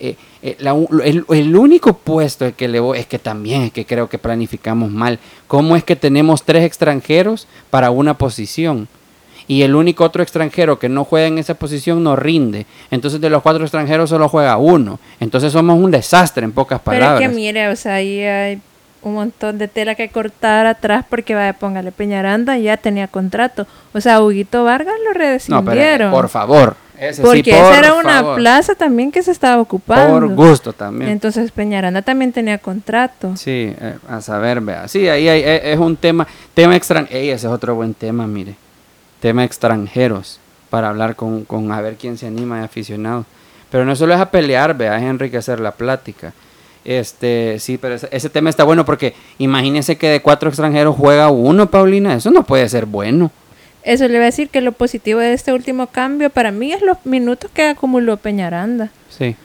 eh, eh, el, el único puesto que le voy, es que también es que creo que planificamos mal. ¿Cómo es que tenemos tres extranjeros para una posición? Y el único otro extranjero que no juega en esa posición no rinde. Entonces de los cuatro extranjeros solo juega uno. Entonces somos un desastre en pocas palabras. Pero es que mire, o sea, ahí hay un montón de tela que cortar atrás porque vaya, póngale Peñaranda ya tenía contrato. O sea, Huguito Vargas lo no, pero por favor. Ese sí, porque por esa era una favor. plaza también que se estaba ocupando. Por gusto también. Entonces Peñaranda también tenía contrato. Sí, eh, a saber, vea. Sí, ahí hay- eh, es un tema, tema extranjero. Ese es otro buen tema, mire. Tema extranjeros. Para hablar con, con a ver quién se anima de aficionados. Pero no solo es a pelear, vea, es enriquecer la plática. Este, sí, pero ese, ese tema está bueno porque imagínese que de cuatro extranjeros juega uno, Paulina. Eso no puede ser bueno. Eso le iba a decir que lo positivo de este último cambio para mí es los minutos que acumuló Peñaranda. Sí.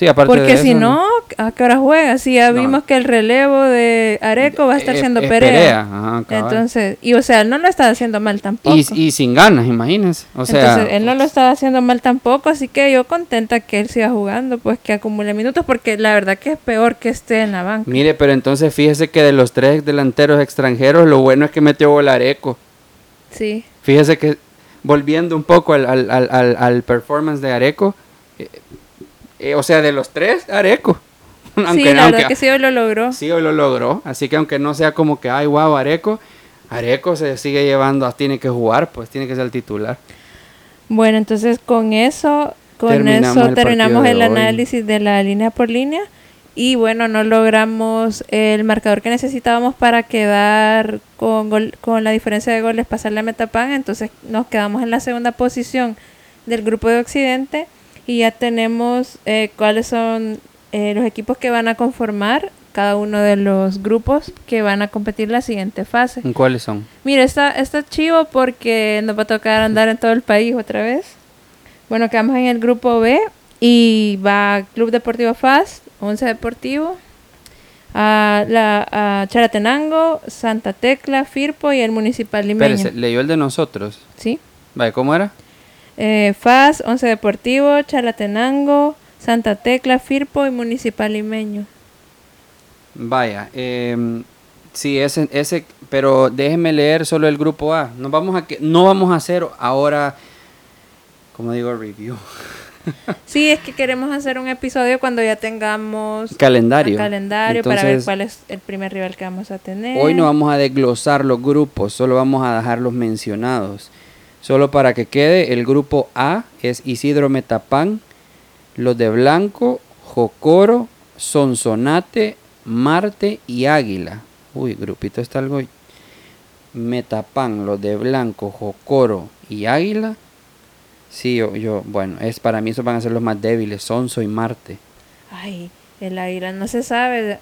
Sí, aparte Porque de si eso, no, ¿a qué hora juega? Si ya No. vimos que el relevo de Areco va a estar siendo es Perea. Perea, ajá. Entonces, y o sea, él no lo está haciendo mal tampoco. Y, y sin ganas, imagínense. O sea, Entonces, él no lo estaba haciendo mal tampoco, así que yo contenta que él siga jugando, pues que acumule minutos, porque la verdad que es peor que esté en la banca. Mire, pero entonces fíjese que de los tres delanteros extranjeros, lo bueno es que metió gol Areco. Sí. Fíjese que, volviendo un poco al, al, al- al performance de Areco, eh, o sea, de los tres, Areco. sí, la verdad que sí hoy lo logró. Sí, hoy lo logró. Así que aunque no sea como que, ay, wow, Areco, Areco se sigue llevando, tiene que jugar, pues tiene que ser el titular. Bueno, entonces con eso, con eso terminamos el análisis de la línea por línea. Y bueno, no logramos el marcador que necesitábamos para quedar con, con la diferencia de goles, pasarle a Metapan. Entonces nos quedamos en la segunda posición del grupo de Occidente y ya tenemos eh, cuáles son eh, los equipos que van a conformar cada uno de los grupos que van a competir la siguiente fase. ¿Cuáles son? Mira, está, está chivo porque nos va a tocar andar en todo el país otra vez. Bueno, quedamos en el grupo B y va Club Deportivo FAS, Once Deportivo, a, la, a Charatenango, Santa Tecla, Firpo y el Municipal Limeño. ¿leyó el de nosotros? Sí. Vale, ¿cómo era? Eh, FAS, Once Deportivo, Chalatenango, Santa Tecla, Firpo y Municipal Limeño. Vaya, eh, sí, ese, ese, pero déjeme leer solo el grupo A. No vamos a, que, no vamos a hacer ahora, como digo, review. Sí, es que queremos hacer un episodio cuando ya tengamos calendario, calendario para ver cuál es el primer rival que vamos a tener. Hoy no vamos a desglosar los grupos, solo vamos a dejarlos mencionados. Solo para que quede, el grupo A es Isidro Metapán, los de Blanco, Jocoro, Sonsonate, Marte y Águila. Uy, grupito está algo. Metapán, los de Blanco, Jocoro y Águila. Sí, yo, yo, bueno, es para mí esos van a ser los más débiles, Sonso y Marte. Ay, el Águila no se sabe.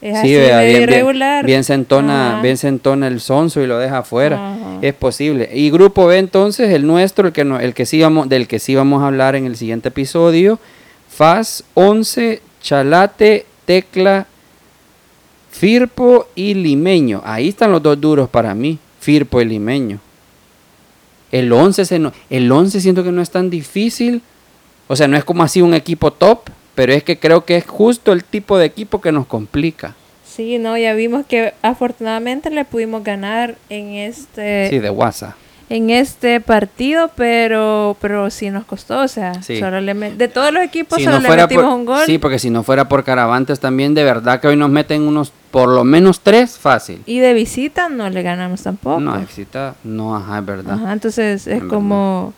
Es así, bien, irregular. Bien, se entona, bien se entona el sonso y lo deja afuera. Es posible. Y grupo B entonces, el nuestro, el que no, el que sí vamos, del que sí vamos a hablar en el siguiente episodio, FAS 11, Chalate, Tecla, Firpo y Limeño. Ahí están los dos duros para mí, Firpo y Limeño. El 11, se no, el 11 siento que no es tan difícil. O sea, no es como así un equipo top, pero es que creo que es justo el tipo de equipo que nos complica. Sí, no, ya vimos que afortunadamente le pudimos ganar en este... Sí, de WhatsApp. En este partido, pero pero sí nos costó, o sea, solo le de todos los equipos solo le metimos un gol. Sí, porque si no fuera por Caravantes también, de verdad que hoy nos meten unos, por lo menos tres, fácil. Y de visita no le ganamos tampoco. No, de visita no, ajá, es verdad. Ajá, entonces es como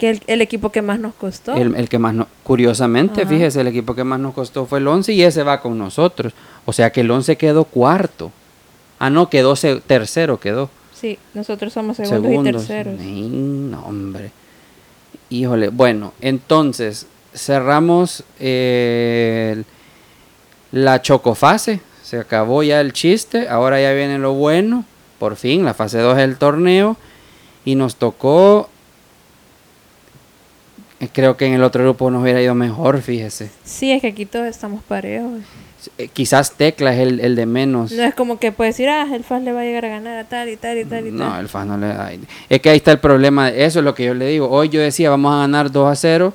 que el, equipo que más nos costó. El, que más, no, curiosamente, fíjese, el equipo que más nos costó fue el 11 y ese va con nosotros. O sea que el 11 quedó cuarto. Ah, no, quedó tercero, quedó. Sí, nosotros somos segundos, y terceros. no, hombre. Híjole, bueno, entonces cerramos eh, la chocofase. Se acabó ya el chiste, ahora ya viene lo bueno. Por fin, la fase 2 del torneo. Y nos tocó creo que en el otro grupo nos hubiera ido mejor, fíjese. Sí, es que aquí todos estamos parejos. Eh, quizás Tecla es el, el, de menos. No es como que puede decir, ah, el FAS le va a llegar a ganar a tal y tal y tal y no, el FAS no le da. Es que ahí está el problema. Eso es lo que yo le digo. Hoy yo decía, vamos a ganar 2 a 0.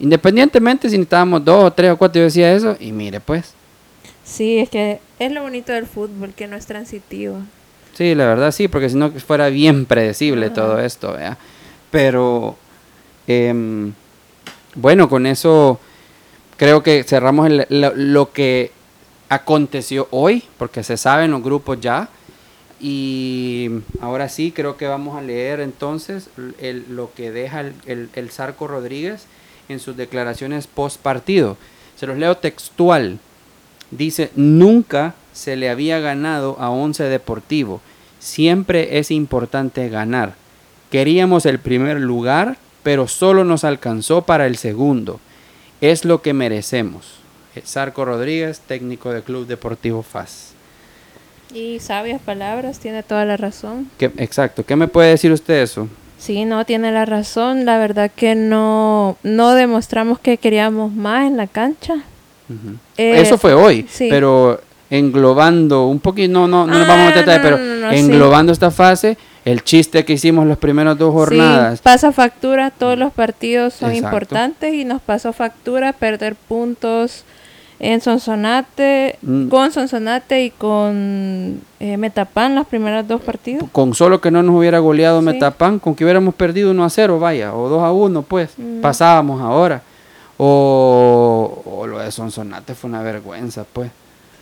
Independientemente si necesitábamos 2 o 3 o 4, yo decía eso. Y mire, pues. Sí, es que es lo bonito del fútbol, que no es transitivo. Sí, la verdad sí, porque si no fuera bien predecible todo esto, ¿vea? Pero Em, bueno, con eso creo que cerramos lo que aconteció hoy, porque se sabe en los grupos ya. Y ahora sí, creo que vamos a leer entonces lo que deja el, el, Zarco Rodríguez en sus declaraciones post partido. Se los leo textual. Dice, nunca se le había ganado a Once Deportivo. Siempre es importante ganar. Queríamos el primer lugar pero solo nos alcanzó para el segundo. Es lo que merecemos. Sarco Rodríguez, técnico del Club Deportivo FAS. Y sabias palabras, tiene toda la razón. exacto, ¿qué me puede decir usted eso? Sí, no, tiene la razón. La verdad que no, no demostramos que queríamos más en la cancha. Eh, eso fue hoy, pero englobando un poquito, no, no, no vamos a tratar, pero englobando esta fase, el chiste que hicimos las primeras dos jornadas. pasa factura, todos los partidos son importantes y nos pasó factura perder puntos en Sonsonate, mm. con Sonsonate y con eh, Metapan las primeras dos partidos. Con solo que no nos hubiera goleado Metapan, con que hubiéramos perdido 1 a 0, vaya, o 2 a 1, pues, mm. pasábamos ahora. O, o lo de Sonsonate fue una vergüenza, pues.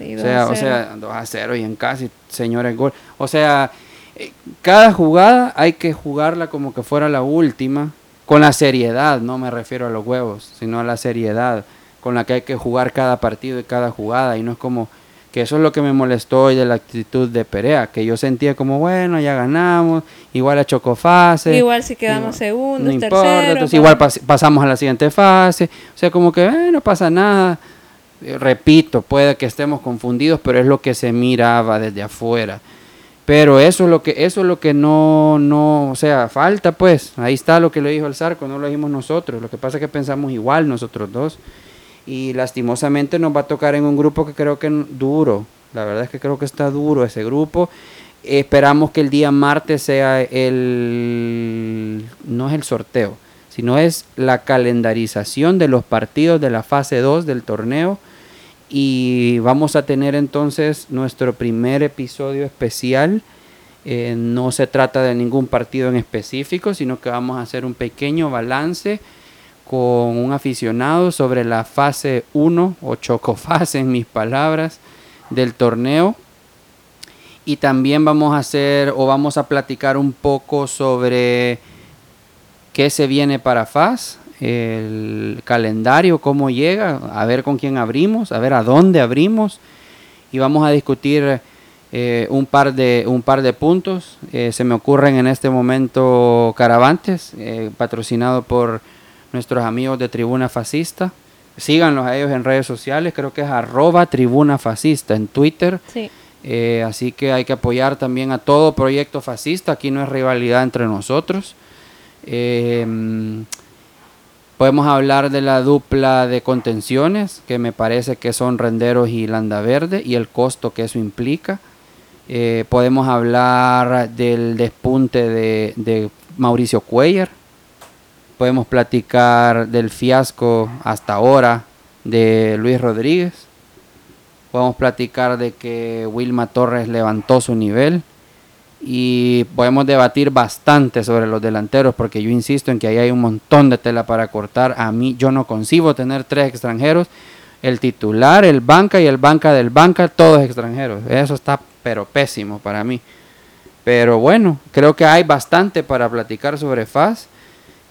Sí, O sea, 2 o a 0. sea, 2 a 0 y en casi, señores, gol. O sea, eh, cada jugada hay que jugarla como que fuera la última, con la seriedad, no me refiero a los huevos, sino a la seriedad con la que hay que jugar cada partido y cada jugada. Y no es como que eso es lo que me molestó hoy de la actitud de Perea, que yo sentía como, bueno, ya ganamos, igual a Chocofase. Igual si quedamos igual- segundos, no importa, entonces igual pas- pasamos a la siguiente fase. O sea, como que eh, no pasa nada. Eh, Repito, puede que estemos confundidos, pero es lo que se miraba desde afuera. Pero eso es lo que eso es lo que no no, o sea, falta pues. Ahí está lo que le dijo el Zarco, no lo dijimos nosotros. Lo que pasa es que pensamos igual nosotros dos. Y lastimosamente nos va a tocar en un grupo que creo que duro. La verdad es que creo que está duro ese grupo. Esperamos que el día martes sea el no es el sorteo, sino es la calendarización de los partidos de la fase 2 del torneo y vamos a tener entonces nuestro primer episodio especial. Eh, no se trata de ningún partido en específico, sino que vamos a hacer un pequeño balance con un aficionado sobre la fase 1 o chocofase en mis palabras del torneo. Y también vamos a hacer o vamos a platicar un poco sobre qué se viene para FAS, el calendario, cómo llega, a ver con quién abrimos, a ver a dónde abrimos. Y vamos a discutir eh, un, par de, un par de puntos. Eh, se me ocurren en este momento Caravantes, eh, patrocinado por nuestros amigos de Tribuna Fascista. Síganlos a ellos en redes sociales, creo que es arroba Tribuna Fascista en Twitter. Sí. Así que hay que apoyar también a todo proyecto fascista. Aquí no es rivalidad entre nosotros. Podemos hablar de la dupla de contenciones, que me parece que son Renderos y Landaverde, y el costo que eso implica. Eh, podemos hablar del despunte de, de Mauricio Cuellar. Podemos platicar del fiasco hasta ahora de Luis Rodríguez. Podemos platicar de que Wilma Torres levantó su nivel. Y podemos debatir bastante sobre los delanteros, porque yo insisto en que ahí hay un montón de tela para cortar. A mí, yo no concibo tener tres extranjeros. El titular, el banca y el banca del banca, todos extranjeros. Eso está, pero pésimo para mí. Pero bueno, creo que hay bastante para platicar sobre FAS.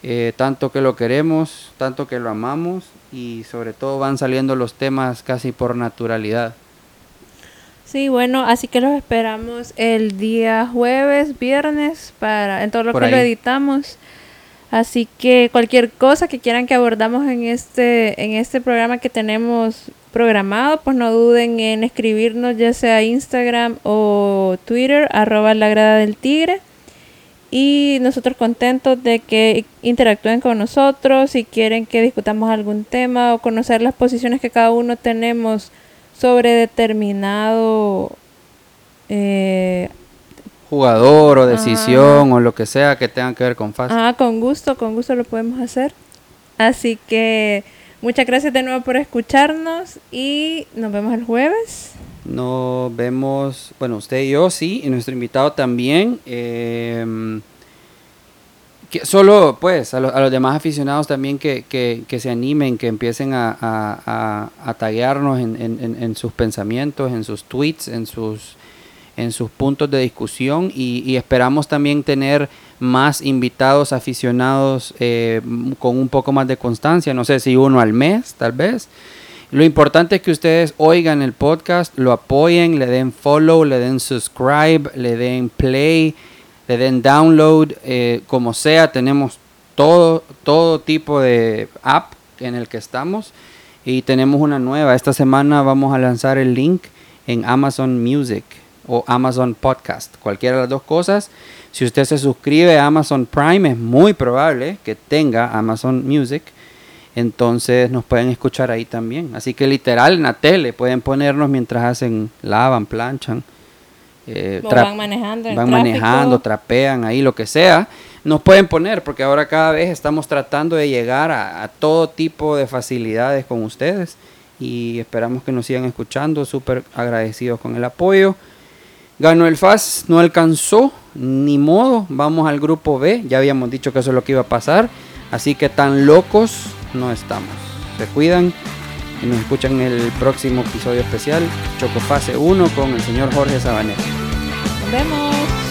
eh, tanto que lo queremos, tanto que lo amamos y sobre todo van saliendo los temas casi por naturalidad. Sí, bueno, así que los esperamos el día jueves, viernes, para en todo lo Por que lo ahí. editamos. Así que cualquier cosa que quieran que abordamos en este en este programa que tenemos programado, pues no duden en escribirnos ya sea Instagram o Twitter, arroba la grada del tigre. Y nosotros contentos de que interactúen con nosotros, si quieren que discutamos algún tema o conocer las posiciones que cada uno tenemos sobre determinado eh, Jugador o decisión o lo que sea que tenga que ver con FAS. Ah, con gusto, con gusto lo podemos hacer. Así que muchas gracias de nuevo por escucharnos y nos vemos el jueves. Nos vemos, bueno, usted y yo sí, y nuestro invitado también. eh, solo, pues, a, a los demás aficionados también que, que- que se animen, que empiecen a, a, a- taguearnos en, en- sus pensamientos, en sus tweets, en sus, en sus puntos de discusión. Y, esperamos también tener más invitados aficionados eh, con un poco más de constancia. No sé si uno al mes, tal vez. Lo importante es que ustedes oigan el podcast, lo apoyen, le den follow, le den subscribe, le den play, den download, eh, como sea, tenemos todo, todo tipo de app en el que estamos y tenemos una nueva. Esta semana vamos a lanzar el link en Amazon Music o Amazon Podcast, cualquiera de las dos cosas. Si usted se suscribe a Amazon Prime, es muy probable que tenga Amazon Music. Entonces nos pueden escuchar ahí también. Así que literal en la tele pueden ponernos mientras hacen, lavan, planchan. Eh, van manejando van manejando, trapean ahí, lo que sea. Nos pueden poner porque ahora cada vez estamos tratando de llegar a, a todo tipo de facilidades con ustedes. Y esperamos que nos sigan escuchando. Súper agradecidos con el apoyo. Ganó el FAS, no alcanzó, ni modo. Vamos al grupo B. Ya habíamos dicho que eso es lo que iba a pasar. Así que tan locos no estamos. Se cuidan y nos escuchan en el próximo episodio especial, Chocofase 1 con el señor Jorge Sabanero. Nos vemos.